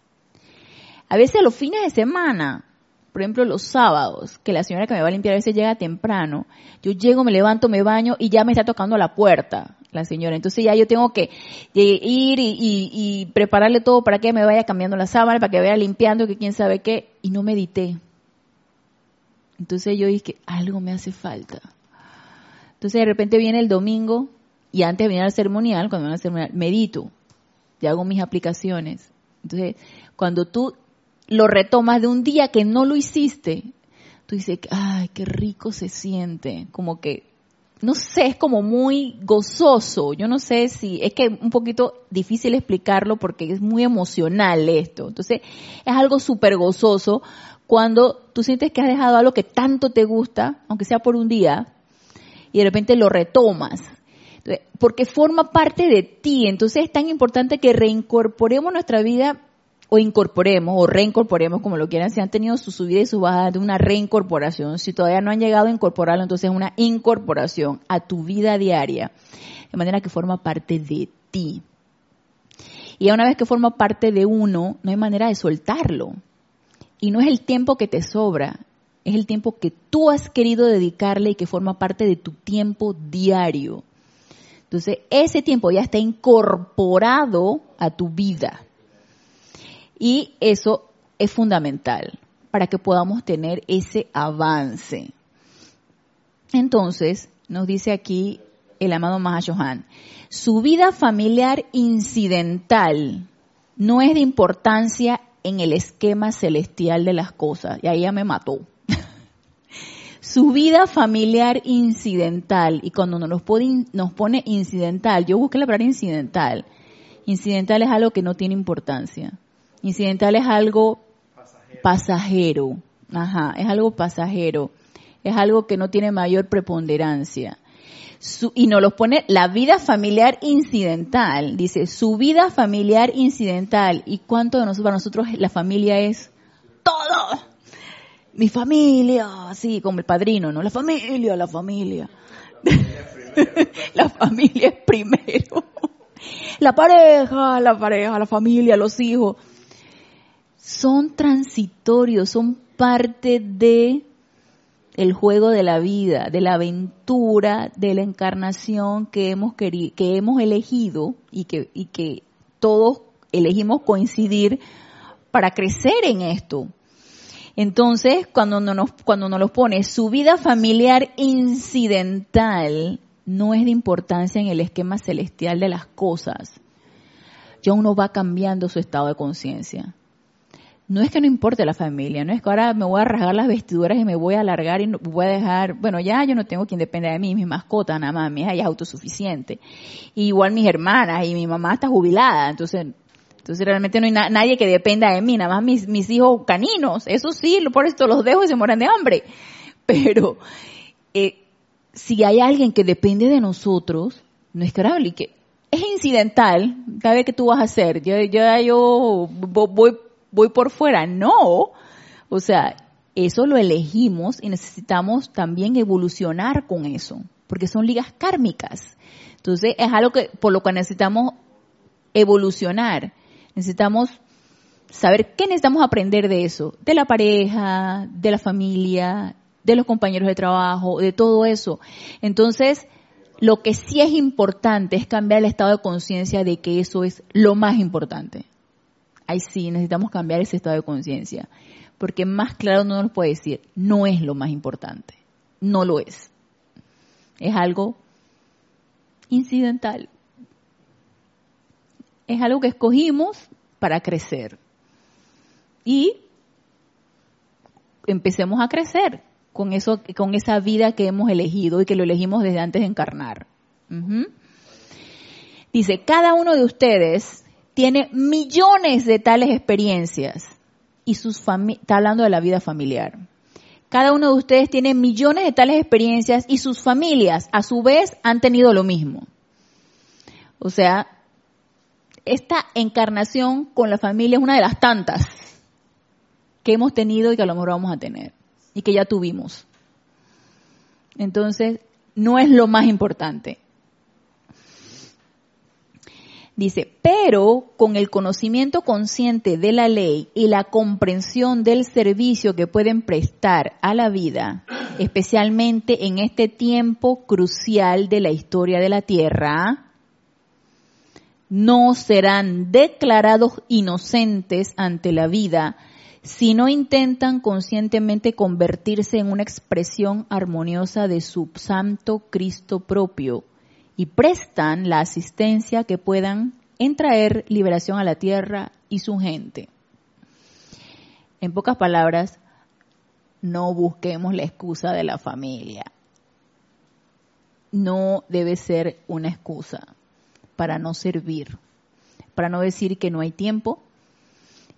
a veces los fines de semana, por ejemplo los sábados, que la señora que me va a limpiar a veces llega temprano, yo llego, me levanto, me baño y ya me está tocando la puerta. la señora. Entonces ya yo tengo que ir y, prepararle todo para que me vaya cambiando la sábana, para que vaya limpiando, que quién sabe qué, y no medité. Entonces yo dije, algo me hace falta. Entonces de repente viene el domingo y antes de venir al ceremonial, cuando vengo al ceremonial, medito y hago mis aplicaciones. Entonces, cuando tú lo retomas de un día que no lo hiciste, tú dices, ay, qué rico se siente, como que no sé, es como muy gozoso. Yo no sé si, es que un poquito difícil explicarlo porque es muy emocional esto. Entonces, es algo súper gozoso cuando tú sientes que has dejado algo que tanto te gusta, aunque sea por un día, y de repente lo retomas. Porque forma parte de ti. Entonces es tan importante que reincorporemos nuestra vida o incorporemos o reincorporemos, como lo quieran, si han tenido su subida y su bajada de una reincorporación. Si todavía no han llegado a incorporarlo, entonces es una incorporación a tu vida diaria, de manera que forma parte de ti. Y una vez que forma parte de uno, no hay manera de soltarlo. Y no es el tiempo que te sobra, es el tiempo que tú has querido dedicarle y que forma parte de tu tiempo diario. Entonces, ese tiempo ya está incorporado a tu vida. Y eso es fundamental para que podamos tener ese avance. Entonces, nos dice aquí el amado Mahashohan, su vida familiar incidental no es de importancia en el esquema celestial de las cosas. Y ahí ya me mató. <laughs> su vida familiar incidental, y cuando nos, pone, nos pone incidental, yo busqué la palabra incidental. Incidental es algo que no tiene importancia. Incidental es algo pasajero. Ajá, es algo pasajero. Es algo que no tiene mayor preponderancia. y nos los pone la vida familiar incidental. Dice, su vida familiar incidental. ¿Y cuánto de nosotros, para nosotros la familia es todo? Mi familia, sí, como el padrino, ¿no? La familia, la familia. <laughs> la familia es primero. la pareja, la pareja, la familia, los hijos son transitorios, son parte de el juego de la vida, de la aventura, de la encarnación que hemos querido, que hemos elegido y que, y que todos elegimos coincidir para crecer en esto. Entonces, cuando nos, cuando nos lo pone su vida familiar incidental, no es de importancia en el esquema celestial de las cosas. Ya uno va cambiando su estado de conciencia no es que no importe la familia, no es que ahora me voy a rasgar las vestiduras y me voy a alargar y voy a dejar, bueno, ya yo no tengo quien dependa de mí, mi mascota nada más, mi hija ya es autosuficiente. igual mis hermanas y mi mamá está jubilada, entonces, entonces realmente no hay nadie que dependa de mí, nada más mis, mis hijos caninos, eso sí, por esto los dejo y se mueran de hambre. <laughs> Pero, eh, si hay alguien que depende de nosotros, no es y que es incidental, cada vez que tú vas a hacer, yo, yo, yo voy voy por fuera. No. O sea, eso lo elegimos y necesitamos también evolucionar con eso, porque son ligas kármicas. Entonces, es algo que, por lo que necesitamos evolucionar. Necesitamos saber qué necesitamos aprender de eso, de la pareja, de la familia, de los compañeros de trabajo, de todo eso. Entonces, lo que sí es importante es cambiar el estado de conciencia de que eso es lo más importante ahí sí necesitamos cambiar ese estado de conciencia. Porque más claro no nos puede decir, no es lo más importante. No lo es. Es algo incidental. Es algo que escogimos para crecer. Y empecemos a crecer con eso, con esa vida que hemos elegido y que lo elegimos desde antes de encarnar. Dice, cada uno de ustedes tiene millones de tales experiencias y sus está hablando de la vida familiar. Cada uno de ustedes tiene millones de tales experiencias y sus familias a su vez han tenido lo mismo. O sea, esta encarnación con la familia es una de las tantas que hemos tenido y que a lo mejor vamos a tener y que ya tuvimos. Entonces, no es lo más importante. Dice, pero con el conocimiento consciente de la ley y la comprensión del servicio que pueden prestar a la vida, especialmente en este tiempo crucial de la historia de la Tierra, no serán declarados inocentes ante la vida si no intentan conscientemente convertirse en una expresión armoniosa de su santo Cristo propio y prestan la asistencia que puedan en traer liberación a la tierra y su gente. En pocas palabras, no busquemos la excusa de la familia. No debe ser una excusa para no servir, para no decir que no hay tiempo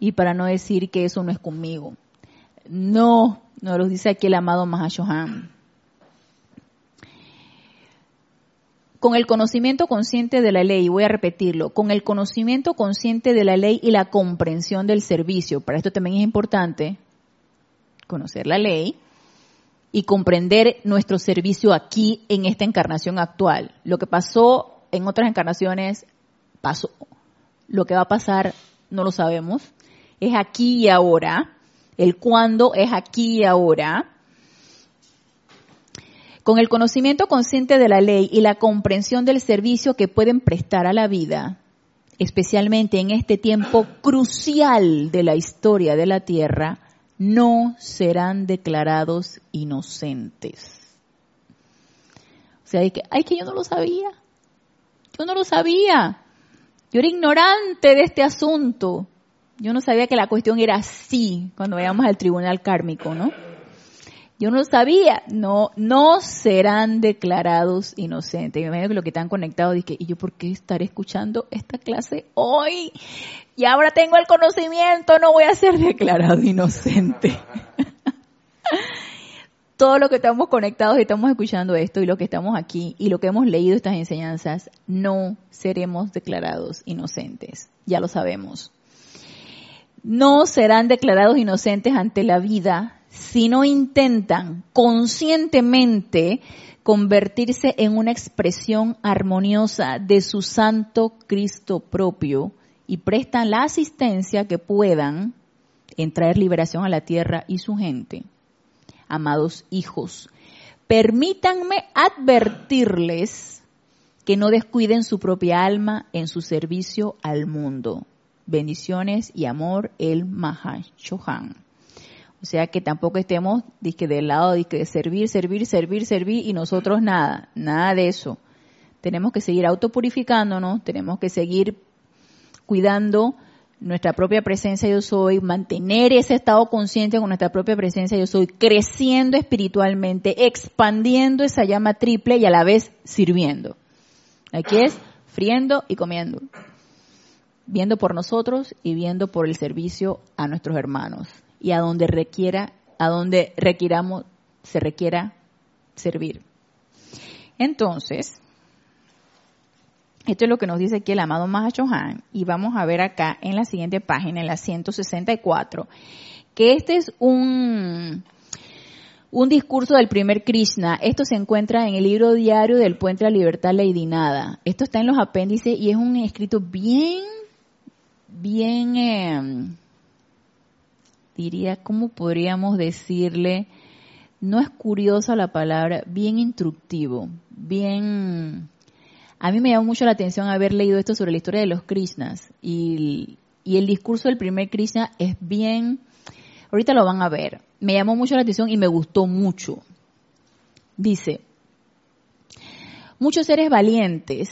y para no decir que eso no es conmigo. No, nos lo dice aquí el amado Mahashohan. Con el conocimiento consciente de la ley, voy a repetirlo, con el conocimiento consciente de la ley y la comprensión del servicio. Para esto también es importante conocer la ley y comprender nuestro servicio aquí en esta encarnación actual. Lo que pasó en otras encarnaciones pasó. Lo que va a pasar no lo sabemos. Es aquí y ahora. El cuándo es aquí y ahora con el conocimiento consciente de la ley y la comprensión del servicio que pueden prestar a la vida, especialmente en este tiempo crucial de la historia de la tierra, no serán declarados inocentes. O sea, hay que, ay, que yo no lo sabía. Yo no lo sabía. Yo era ignorante de este asunto. Yo no sabía que la cuestión era así cuando vayamos al tribunal kármico, ¿no? Yo no sabía, no, no serán declarados inocentes. Me imagino que lo que están conectados dije, ¿y yo por qué estaré escuchando esta clase hoy? Y ahora tengo el conocimiento, no voy a ser declarado inocente. <laughs> Todo lo que estamos conectados y estamos escuchando esto y lo que estamos aquí y lo que hemos leído estas enseñanzas, no seremos declarados inocentes. Ya lo sabemos. No serán declarados inocentes ante la vida si no intentan conscientemente convertirse en una expresión armoniosa de su santo Cristo propio y prestan la asistencia que puedan en traer liberación a la tierra y su gente. Amados hijos, permítanme advertirles que no descuiden su propia alma en su servicio al mundo. Bendiciones y amor, el Mahashohan. O sea que tampoco estemos disque, del lado de servir, servir, servir, servir y nosotros nada, nada de eso. Tenemos que seguir autopurificándonos, tenemos que seguir cuidando nuestra propia presencia yo soy, mantener ese estado consciente con nuestra propia presencia yo soy, creciendo espiritualmente, expandiendo esa llama triple y a la vez sirviendo. Aquí es friendo y comiendo, viendo por nosotros y viendo por el servicio a nuestros hermanos y a donde requiera, a donde requiramos, se requiera servir. Entonces, esto es lo que nos dice aquí el amado Mahachohan y vamos a ver acá en la siguiente página, en la 164, que este es un, un discurso del primer Krishna. Esto se encuentra en el libro diario del Puente de la Libertad Lady Nada. Esto está en los apéndices y es un escrito bien, bien, eh, diría, ¿cómo podríamos decirle? No es curiosa la palabra, bien instructivo, bien... A mí me llamó mucho la atención haber leído esto sobre la historia de los Krishnas y, y el discurso del primer Krishna es bien, ahorita lo van a ver, me llamó mucho la atención y me gustó mucho. Dice, muchos seres valientes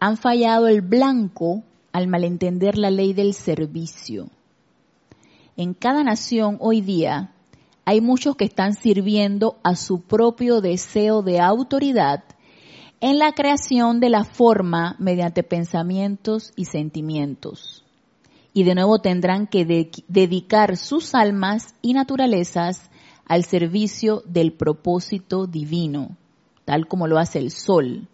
han fallado el blanco al malentender la ley del servicio en cada nación hoy día hay muchos que están sirviendo a su propio deseo de autoridad en la creación de la forma mediante pensamientos y sentimientos. Y de nuevo tendrán que dedicar sus almas y naturalezas al servicio del propósito divino, tal como lo hace el sol,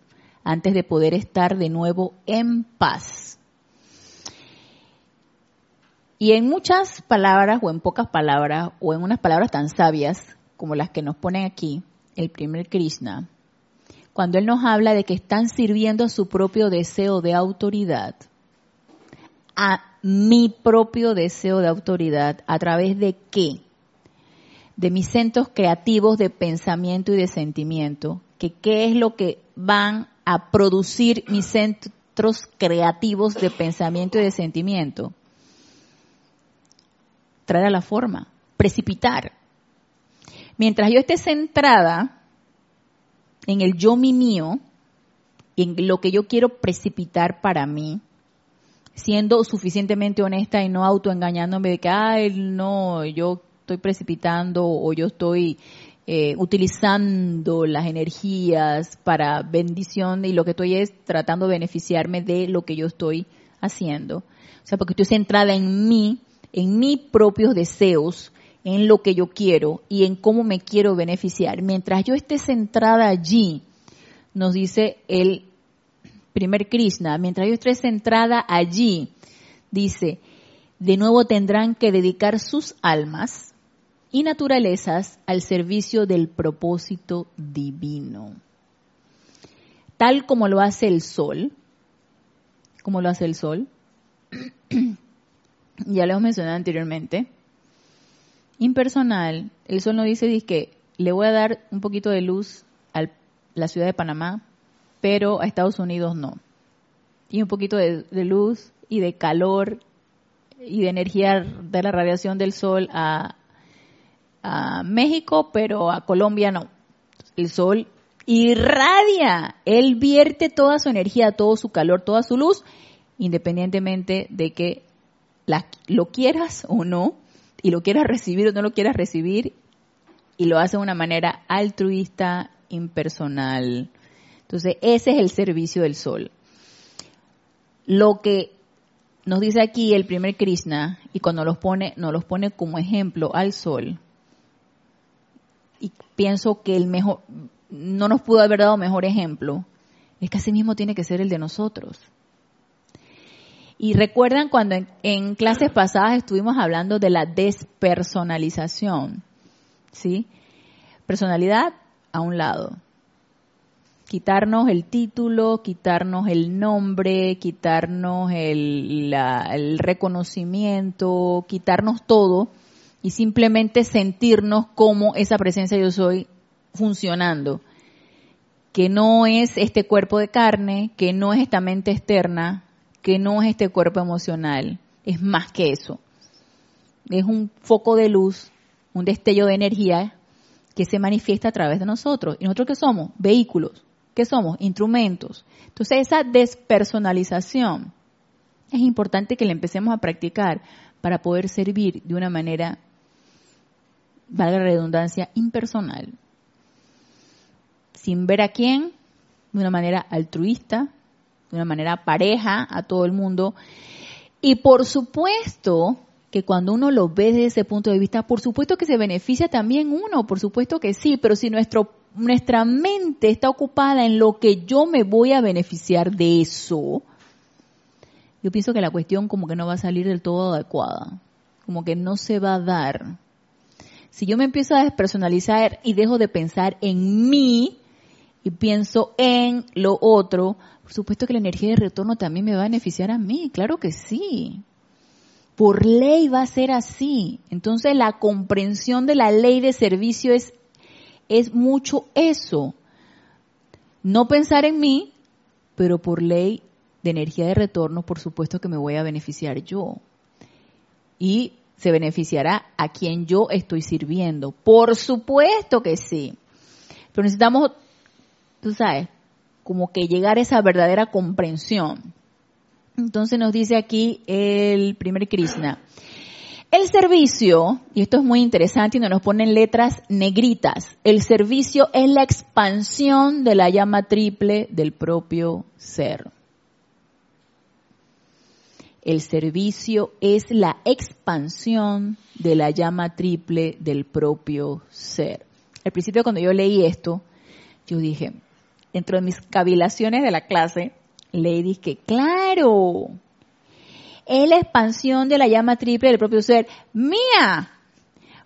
antes de poder estar de nuevo en paz. Y en muchas palabras o en pocas palabras o en unas palabras tan sabias como las que nos ponen aquí el primer Krishna, cuando él nos habla de que están sirviendo a su propio deseo de autoridad, a mi propio deseo de autoridad, ¿a través de qué? De mis centros creativos de pensamiento y de sentimiento, que qué es lo que van a producir mis centros creativos de pensamiento y de sentimiento. Traer a la forma, precipitar. Mientras yo esté centrada en el yo mi mío, en lo que yo quiero precipitar para mí, siendo suficientemente honesta y no autoengañándome de que, ay, no, yo estoy precipitando o yo estoy eh, utilizando las energías para bendición y lo que estoy es tratando de beneficiarme de lo que yo estoy haciendo. O sea, porque estoy centrada en mí, en mis propios deseos, en lo que yo quiero y en cómo me quiero beneficiar. Mientras yo esté centrada allí, nos dice el primer Krishna, mientras yo esté centrada allí, dice, de nuevo tendrán que dedicar sus almas y naturalezas al servicio del propósito divino. Tal como lo hace el sol, como lo hace el sol, <clears throat> ya lo mencionado anteriormente, impersonal, el sol no dice que le voy a dar un poquito de luz a la ciudad de Panamá, pero a Estados Unidos no. Y un poquito de, de luz y de calor y de energía de la radiación del sol a, a México, pero a Colombia no. El sol irradia, él vierte toda su energía, todo su calor, toda su luz, independientemente de que lo quieras o no, y lo quieras recibir o no lo quieras recibir, y lo hace de una manera altruista, impersonal. Entonces, ese es el servicio del sol. Lo que nos dice aquí el primer Krishna, y cuando los pone, nos los pone como ejemplo al sol, y pienso que el mejor, no nos pudo haber dado mejor ejemplo, es que así mismo tiene que ser el de nosotros. Y recuerdan cuando en, clases pasadas estuvimos hablando de la despersonalización, ¿sí? Personalidad a un lado. Quitarnos el título, quitarnos el nombre, quitarnos el, el reconocimiento, quitarnos todo y simplemente sentirnos como esa presencia yo soy funcionando, que no es este cuerpo de carne, que no es esta mente externa, que no es este cuerpo emocional, es más que eso. Es un foco de luz, un destello de energía que se manifiesta a través de nosotros. ¿Y nosotros qué somos? Vehículos. ¿Qué somos? Instrumentos. Entonces esa despersonalización es importante que la empecemos a practicar para poder servir de una manera valga la redundancia, impersonal, sin ver a quién, de una manera altruista, de una manera pareja a todo el mundo. Y por supuesto que cuando uno lo ve desde ese punto de vista, por supuesto que se beneficia también uno, por supuesto que sí, pero si nuestro, nuestra mente está ocupada en lo que yo me voy a beneficiar de eso, yo pienso que la cuestión como que no va a salir del todo adecuada, como que no se va a dar si yo me empiezo a despersonalizar y dejo de pensar en mí y pienso en lo otro, por supuesto que la energía de retorno también me va a beneficiar a mí, claro que sí. Por ley va a ser así. Entonces la comprensión de la ley de servicio es, es mucho eso. No pensar en mí, pero por ley de energía de retorno, por supuesto que me voy a beneficiar yo. Y se beneficiará a quien yo estoy sirviendo. Por supuesto que sí. Pero necesitamos, tú sabes, como que llegar a esa verdadera comprensión. Entonces nos dice aquí el primer Krishna. El servicio, y esto es muy interesante y nos ponen letras negritas, el servicio es la expansión de la llama triple del propio ser. El servicio es la expansión de la llama triple del propio ser. Al principio cuando yo leí esto, yo dije, dentro de mis cavilaciones de la clase, leí que claro, es la expansión de la llama triple del propio ser mía.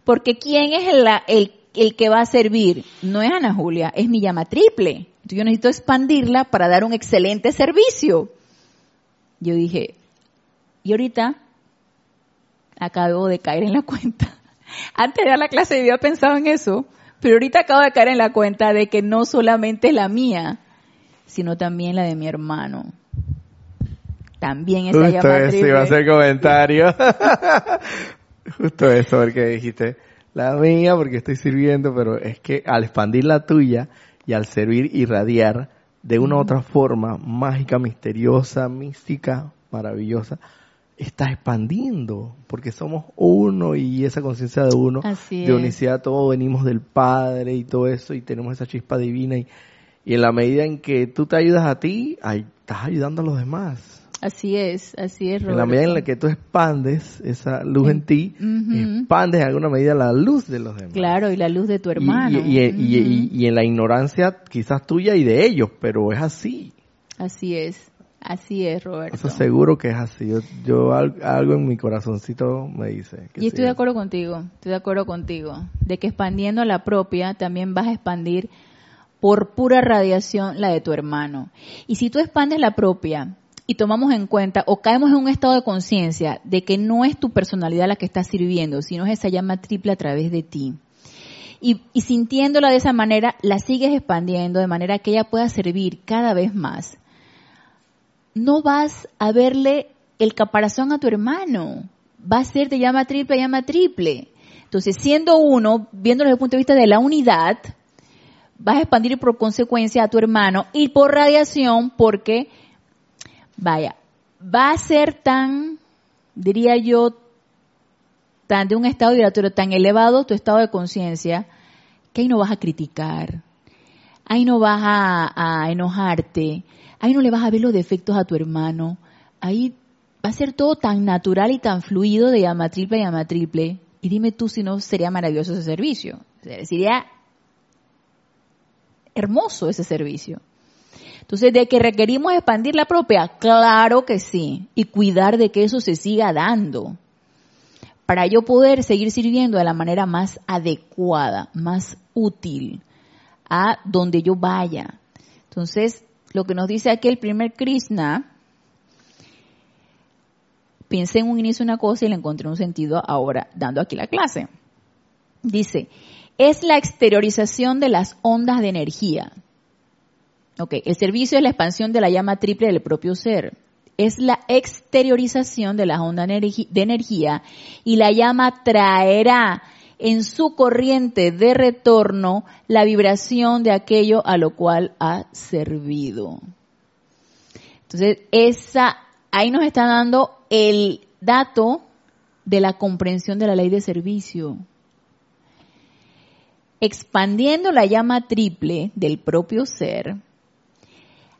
Porque ¿quién es el, el, el que va a servir? No es Ana Julia, es mi llama triple. Entonces yo necesito expandirla para dar un excelente servicio. Yo dije, y ahorita acabo de caer en la cuenta. <laughs> Antes de la clase yo había pensado en eso, pero ahorita acabo de caer en la cuenta de que no solamente es la mía, sino también la de mi hermano. También esa Justo eso triple. iba a hacer comentario. <laughs> Justo eso, porque dijiste, la mía porque estoy sirviendo, pero es que al expandir la tuya y al servir y radiar de una u otra forma mágica, misteriosa, mística, maravillosa, estás expandiendo, porque somos uno y esa conciencia de uno, Así de unicidad, todos venimos del Padre y todo eso, y tenemos esa chispa divina, y, y en la medida en que tú te ayudas a ti, ay, estás ayudando a los demás. Así es, así es, En la medida en la que tú expandes esa luz en ti, expandes en alguna medida la luz de los demás. Claro, y la luz de tu hermano. Y, y- y en la ignorancia quizás tuya y de ellos, pero es así. Así es, así es, Roberto. Eso seguro que es así. Yo, yo al- algo en mi corazoncito me dice. que Y estoy sí. de acuerdo contigo, estoy de acuerdo contigo, de que expandiendo la propia también vas a expandir por pura radiación la de tu hermano. Y si tú expandes la propia y tomamos en cuenta o caemos en un estado de conciencia de que no es tu personalidad la que está sirviendo, sino es esa llama triple a través de ti. Y, y sintiéndola de esa manera, la sigues expandiendo de manera que ella pueda servir cada vez más. No vas a verle el caparazón a tu hermano. Va a ser de llama triple llama triple. Entonces, siendo uno, viéndolo desde el punto de vista de la unidad, vas a expandir por consecuencia a tu hermano y por radiación porque, vaya, va a ser tan, diría yo, tan de un estado vibratorio tan elevado tu estado de conciencia que ahí no vas a criticar, ahí no vas a enojarte, ahí no le vas a ver los defectos a tu hermano, ahí va a ser todo tan natural y tan fluido de llama triple a llama triple. Y dime tú si no sería maravilloso ese servicio. Sería hermoso ese servicio. Entonces, ¿de que requerimos expandir la propia? Claro que sí. Y cuidar de que eso se siga dando. Para yo poder seguir sirviendo de la manera más adecuada, más útil, a donde yo vaya. Entonces, lo que nos dice aquí el primer Krishna, pensé en un inicio una cosa y le encontré un sentido ahora, dando aquí la clase. Dice, es la exteriorización de las ondas de energía. Ok, el servicio es la expansión de la llama triple del propio ser. Es la exteriorización de las ondas de energía y la llama traerá en su corriente de retorno la vibración de aquello a lo cual ha servido. Entonces, esa, ahí nos está dando el dato de la comprensión de la ley de servicio. Expandiendo la llama triple del propio ser,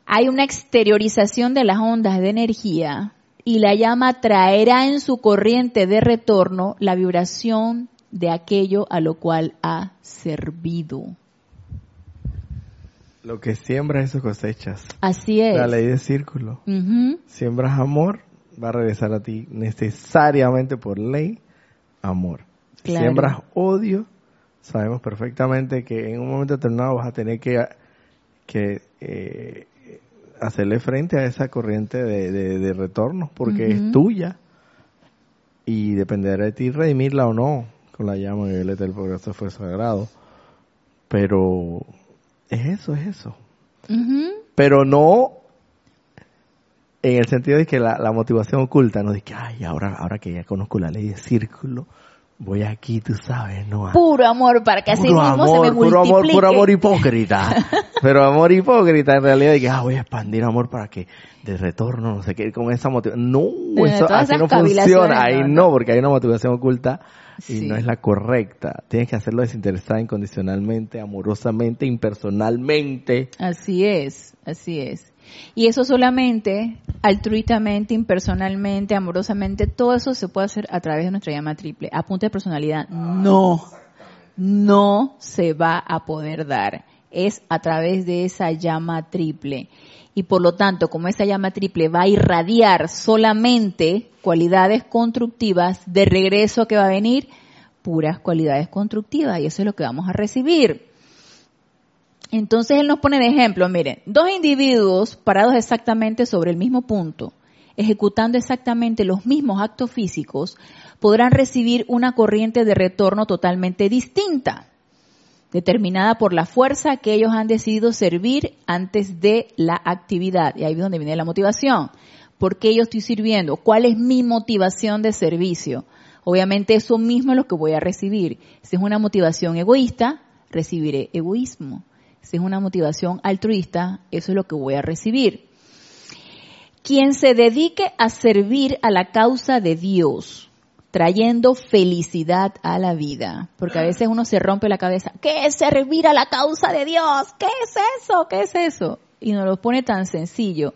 hay una exteriorización de las ondas de energía y la llama traerá en su corriente de retorno la vibración de aquello a lo cual ha servido. Lo que siembras, eso cosechas. Así es. La ley de círculo. Siembras amor, va a regresar a ti necesariamente por ley, amor. Claro. Siembras odio, sabemos perfectamente que en un momento determinado vas a tener que, que eh, hacerle frente a esa corriente de, de, porque es tuya y dependerá de ti redimirla o no con la llama violeta del progreso fue sagrado. Pero es eso, es eso. Pero no en el sentido de que la, la motivación oculta, no de que, ay, ahora, ahora que ya conozco la ley de círculo, voy aquí, tú sabes, no a- Puro amor para que así mismo se me amor, puro amor, multiplique. puro amor hipócrita. <laughs> Pero amor hipócrita en realidad de que, ah, voy a expandir amor para que de retorno, no sé qué, con esa motivación. No, eso así no funciona. Ahí no. porque hay una motivación oculta y Sí. no es la correcta. Tienes que hacerlo desinteresada, incondicionalmente, amorosamente, impersonalmente. Así es, así es. Y eso solamente, altruistamente, impersonalmente, amorosamente, todo eso se puede hacer a través de nuestra llama triple. A de personalidad, no, no se va a poder dar. Es a través de esa llama triple. Y por lo tanto, como esa llama triple va a irradiar solamente cualidades constructivas, de regreso que va a venir, puras cualidades constructivas. Y eso es lo que vamos a recibir. Entonces él nos pone de ejemplo, miren, dos individuos parados exactamente sobre el mismo punto, ejecutando exactamente los mismos actos físicos, podrán recibir una corriente de retorno totalmente distinta, determinada por la fuerza que ellos han decidido servir antes de la actividad. Y ahí es donde viene la motivación. ¿Por qué yo estoy sirviendo? ¿Cuál es mi motivación de servicio? Obviamente eso mismo es lo que voy a recibir. Si es una motivación egoísta, recibiré egoísmo. Si es una motivación altruista, eso es lo que voy a recibir. Quien se dedique a servir a la causa de Dios, trayendo felicidad a la vida, porque a veces uno se rompe la cabeza, ¿qué es servir a la causa de Dios? ¿Qué es eso? ¿Qué es eso? Y nos lo pone tan sencillo,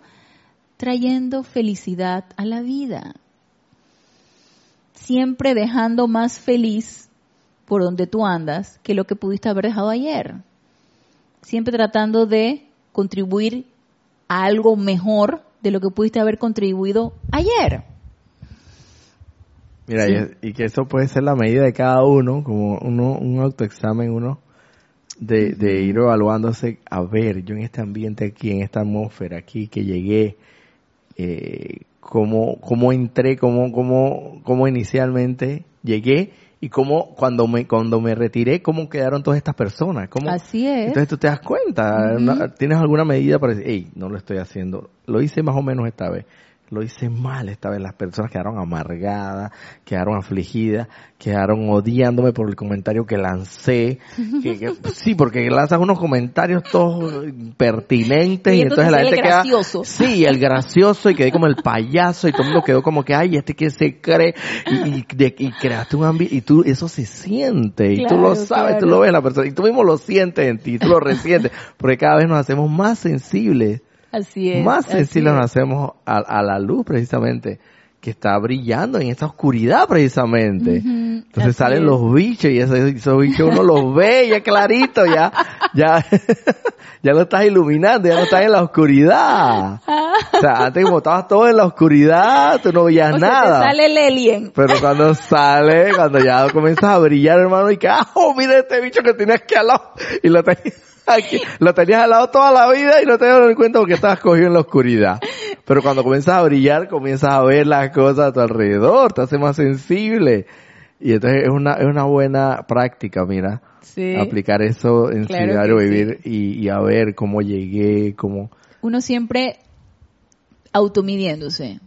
trayendo felicidad a la vida, siempre dejando más feliz por donde tú andas que lo que pudiste haber dejado ayer siempre tratando de contribuir a algo mejor de lo que pudiste haber contribuido ayer. Mira, y, que eso puede ser la medida de cada uno, como uno, un autoexamen, uno, de, de, ir evaluándose, a ver, yo en este ambiente aquí, en esta atmósfera aquí, que llegué, eh, cómo, cómo entré, cómo, cómo, cómo inicialmente llegué y cómo cuando me cuando me retiré cómo quedaron todas estas personas cómo así es. Entonces tú te das cuenta tienes alguna medida para decir hey no lo estoy haciendo lo hice más o menos esta vez lo hice mal esta vez. Las personas quedaron amargadas, quedaron afligidas, quedaron odiándome por el comentario que lancé. <laughs> Que, sí, porque lanzas unos comentarios todos pertinentes y, entonces, la gente queda... Sí, el gracioso y quedé como el payaso y todo el mundo quedó como que, ay, este que se cree y, y, creaste un ambiente y tú, eso se siente y tú lo sabes, tú lo ves la persona y tú mismo lo sientes en ti, tú lo resientes, porque cada vez nos hacemos más sensibles Así es. Más sensibles nos hacemos a, la luz precisamente que está brillando en esa oscuridad precisamente. Entonces salen los bichos y esos, esos, bichos uno los ve ya clarito, ya, ya, <laughs> ya lo estás iluminando, ya no estás en la oscuridad. O sea, antes como estabas todo en la oscuridad, tú no veías nada. sale el alien. Pero cuando sale, cuando ya comienzas a brillar, hermano, y que, ah, oh, mira este bicho que tienes aquí al lado, y lo tenías Aquí, lo tenías al lado toda la vida y no te das cuenta porque estabas cogido en la oscuridad. Pero cuando comienzas a brillar, comienzas a ver las cosas a tu alrededor, te hace más sensible. Y entonces es una, es una buena práctica, mira. Aplicar eso en su diario vivir y, a ver cómo llegué, cómo... Uno siempre automidiéndose.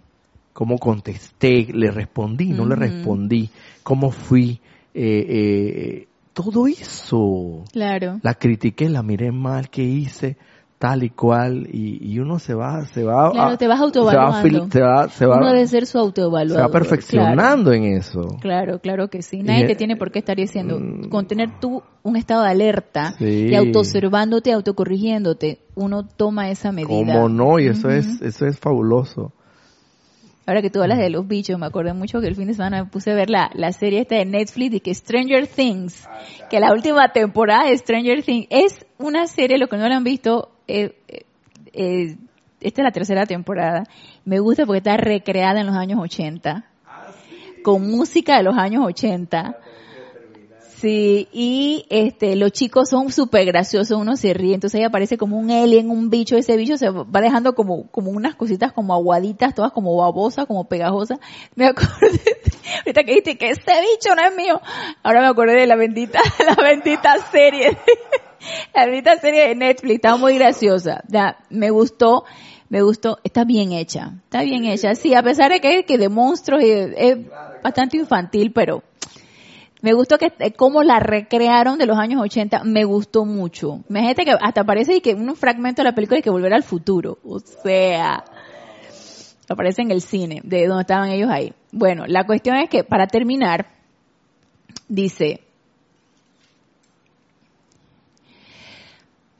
Cómo contesté, le respondí, no le respondí, cómo fui, eh, eh, todo eso. Claro. La critiqué, la miré mal, que hice, tal y cual, y, uno se va, se va. Claro, te vas autoevaluando. Se va, se va, uno debe ser su autoevaluador. Se va perfeccionando en eso. Claro, claro que sí. Nadie te tiene por qué estar diciendo, mm. con tener tú un estado de alerta y autoobservándote, autocorrigiéndote, uno toma esa medida. ¿Cómo no? Y eso es, eso es fabuloso. Ahora que tú hablas de los bichos, me acordé mucho que el fin de semana me puse a ver la, la serie esta de Netflix de que Stranger Things, que la última temporada de Stranger Things es una serie, lo que no lo han visto, eh, eh, eh, esta es la tercera temporada, me gusta porque está recreada en los años 80, con música de los años 80 Sí, y este, los chicos son súper graciosos, uno se ríe, entonces ahí aparece como un alien, un bicho, ese bicho se va dejando como, como unas cositas como aguaditas, todas como babosas, como pegajosas. Me <laughs> acordé, ahorita que dijiste que este bicho no es mío, ahora me acordé de la bendita, <laughs> la bendita serie, <laughs> la bendita serie de Netflix, está muy graciosa, ya, me gustó, me gustó, está bien hecha, está bien hecha, sí, a pesar de que, que de monstruos es bastante infantil, pero me gustó que eh, cómo la recrearon de los años 80, me gustó mucho. Imagínate que hasta parece que un fragmento de la película de que volver al futuro. O sea, aparece en el cine, de donde estaban ellos ahí. Bueno, la cuestión es que para terminar, dice,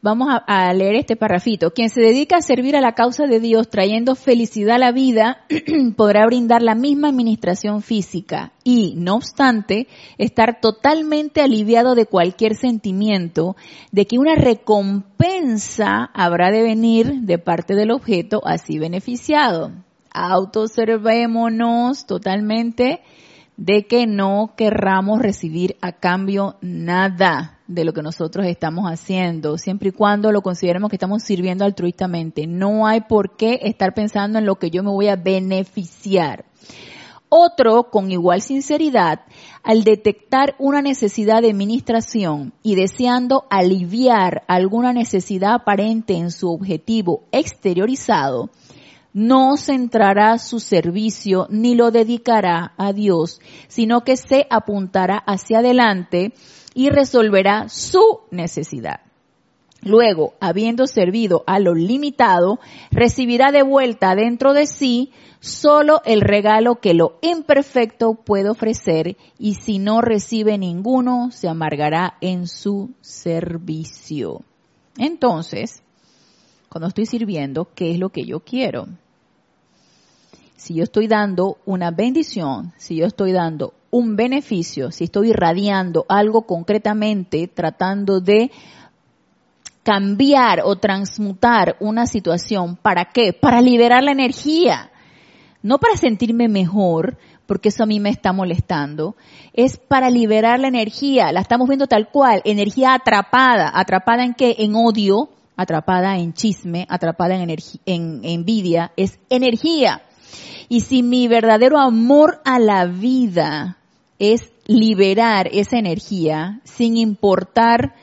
Vamos a, leer este parrafito. Quien se dedica a servir a la causa de Dios trayendo felicidad a la vida <clears throat> podrá brindar la misma administración física y, no obstante, estar totalmente aliviado de cualquier sentimiento de que una recompensa habrá de venir de parte del objeto así beneficiado. Autoservémonos totalmente de que no querramos recibir a cambio nada de lo que nosotros estamos haciendo, siempre y cuando lo consideremos que estamos sirviendo altruistamente. No hay por qué estar pensando en lo que yo me voy a beneficiar. Otro, con igual sinceridad, al detectar una necesidad de administración y deseando aliviar alguna necesidad aparente en su objetivo exteriorizado, no centrará su servicio ni lo dedicará a Dios, sino que se apuntará hacia adelante y resolverá su necesidad. Luego, habiendo servido a lo limitado, recibirá de vuelta dentro de sí solo el regalo que lo imperfecto puede ofrecer y si no recibe ninguno, se amargará en su servicio. Entonces, cuando estoy sirviendo, ¿qué es lo que yo quiero? Si yo estoy dando una bendición, si yo estoy dando un beneficio, si estoy irradiando algo concretamente, tratando de cambiar o transmutar una situación, ¿para qué? Para liberar la energía, no para sentirme mejor, porque eso a mí me está molestando, es para liberar la energía, la estamos viendo tal cual, energía atrapada, atrapada en qué? En odio, atrapada en chisme, atrapada en, en envidia, es energía. Y si mi verdadero amor a la vida es liberar esa energía sin importar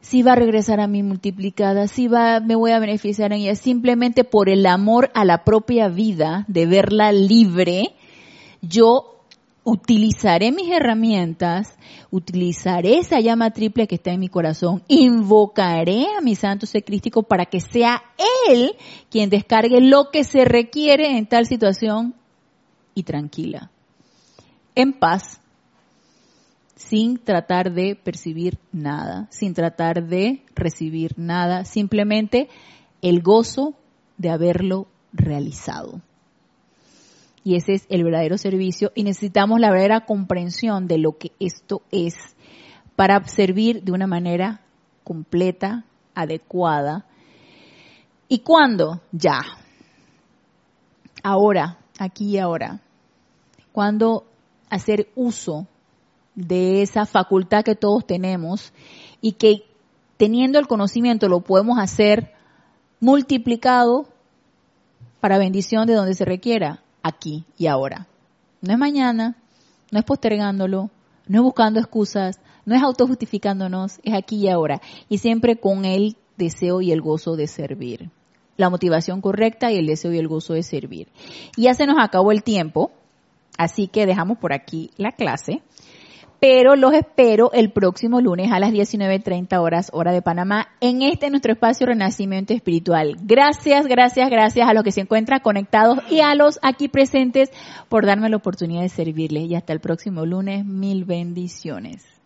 si va a regresar a mí multiplicada, si va, me voy a beneficiar en ella, simplemente por el amor a la propia vida, de verla libre, yo utilizaré mis herramientas, utilizaré esa llama triple que está en mi corazón, invocaré a mi santo ser crístico para que sea Él quien descargue lo que se requiere en tal situación y tranquila, en paz, sin tratar de percibir nada, sin tratar de recibir nada, simplemente el gozo de haberlo realizado. Y ese es el verdadero servicio y necesitamos la verdadera comprensión de lo que esto es para servir de una manera completa, adecuada. ¿Y cuándo? Ya. Ahora, aquí y ahora. Cuando hacer uso de esa facultad que todos tenemos y que teniendo el conocimiento lo podemos hacer multiplicado para bendición de donde se requiera, aquí y ahora. No es mañana, no es postergándolo, no es buscando excusas, no es autojustificándonos, es aquí y ahora. Y siempre con el deseo y el gozo de servir. La motivación correcta y el deseo y el gozo de servir. Y ya se nos acabó el tiempo, así que dejamos por aquí la clase pero los espero el próximo lunes a las 19.30 horas, hora de Panamá, en este nuestro espacio Renacimiento Espiritual. Gracias, gracias, gracias a los que se encuentran conectados y a los aquí presentes por darme la oportunidad de servirles. Y hasta el próximo lunes, mil bendiciones.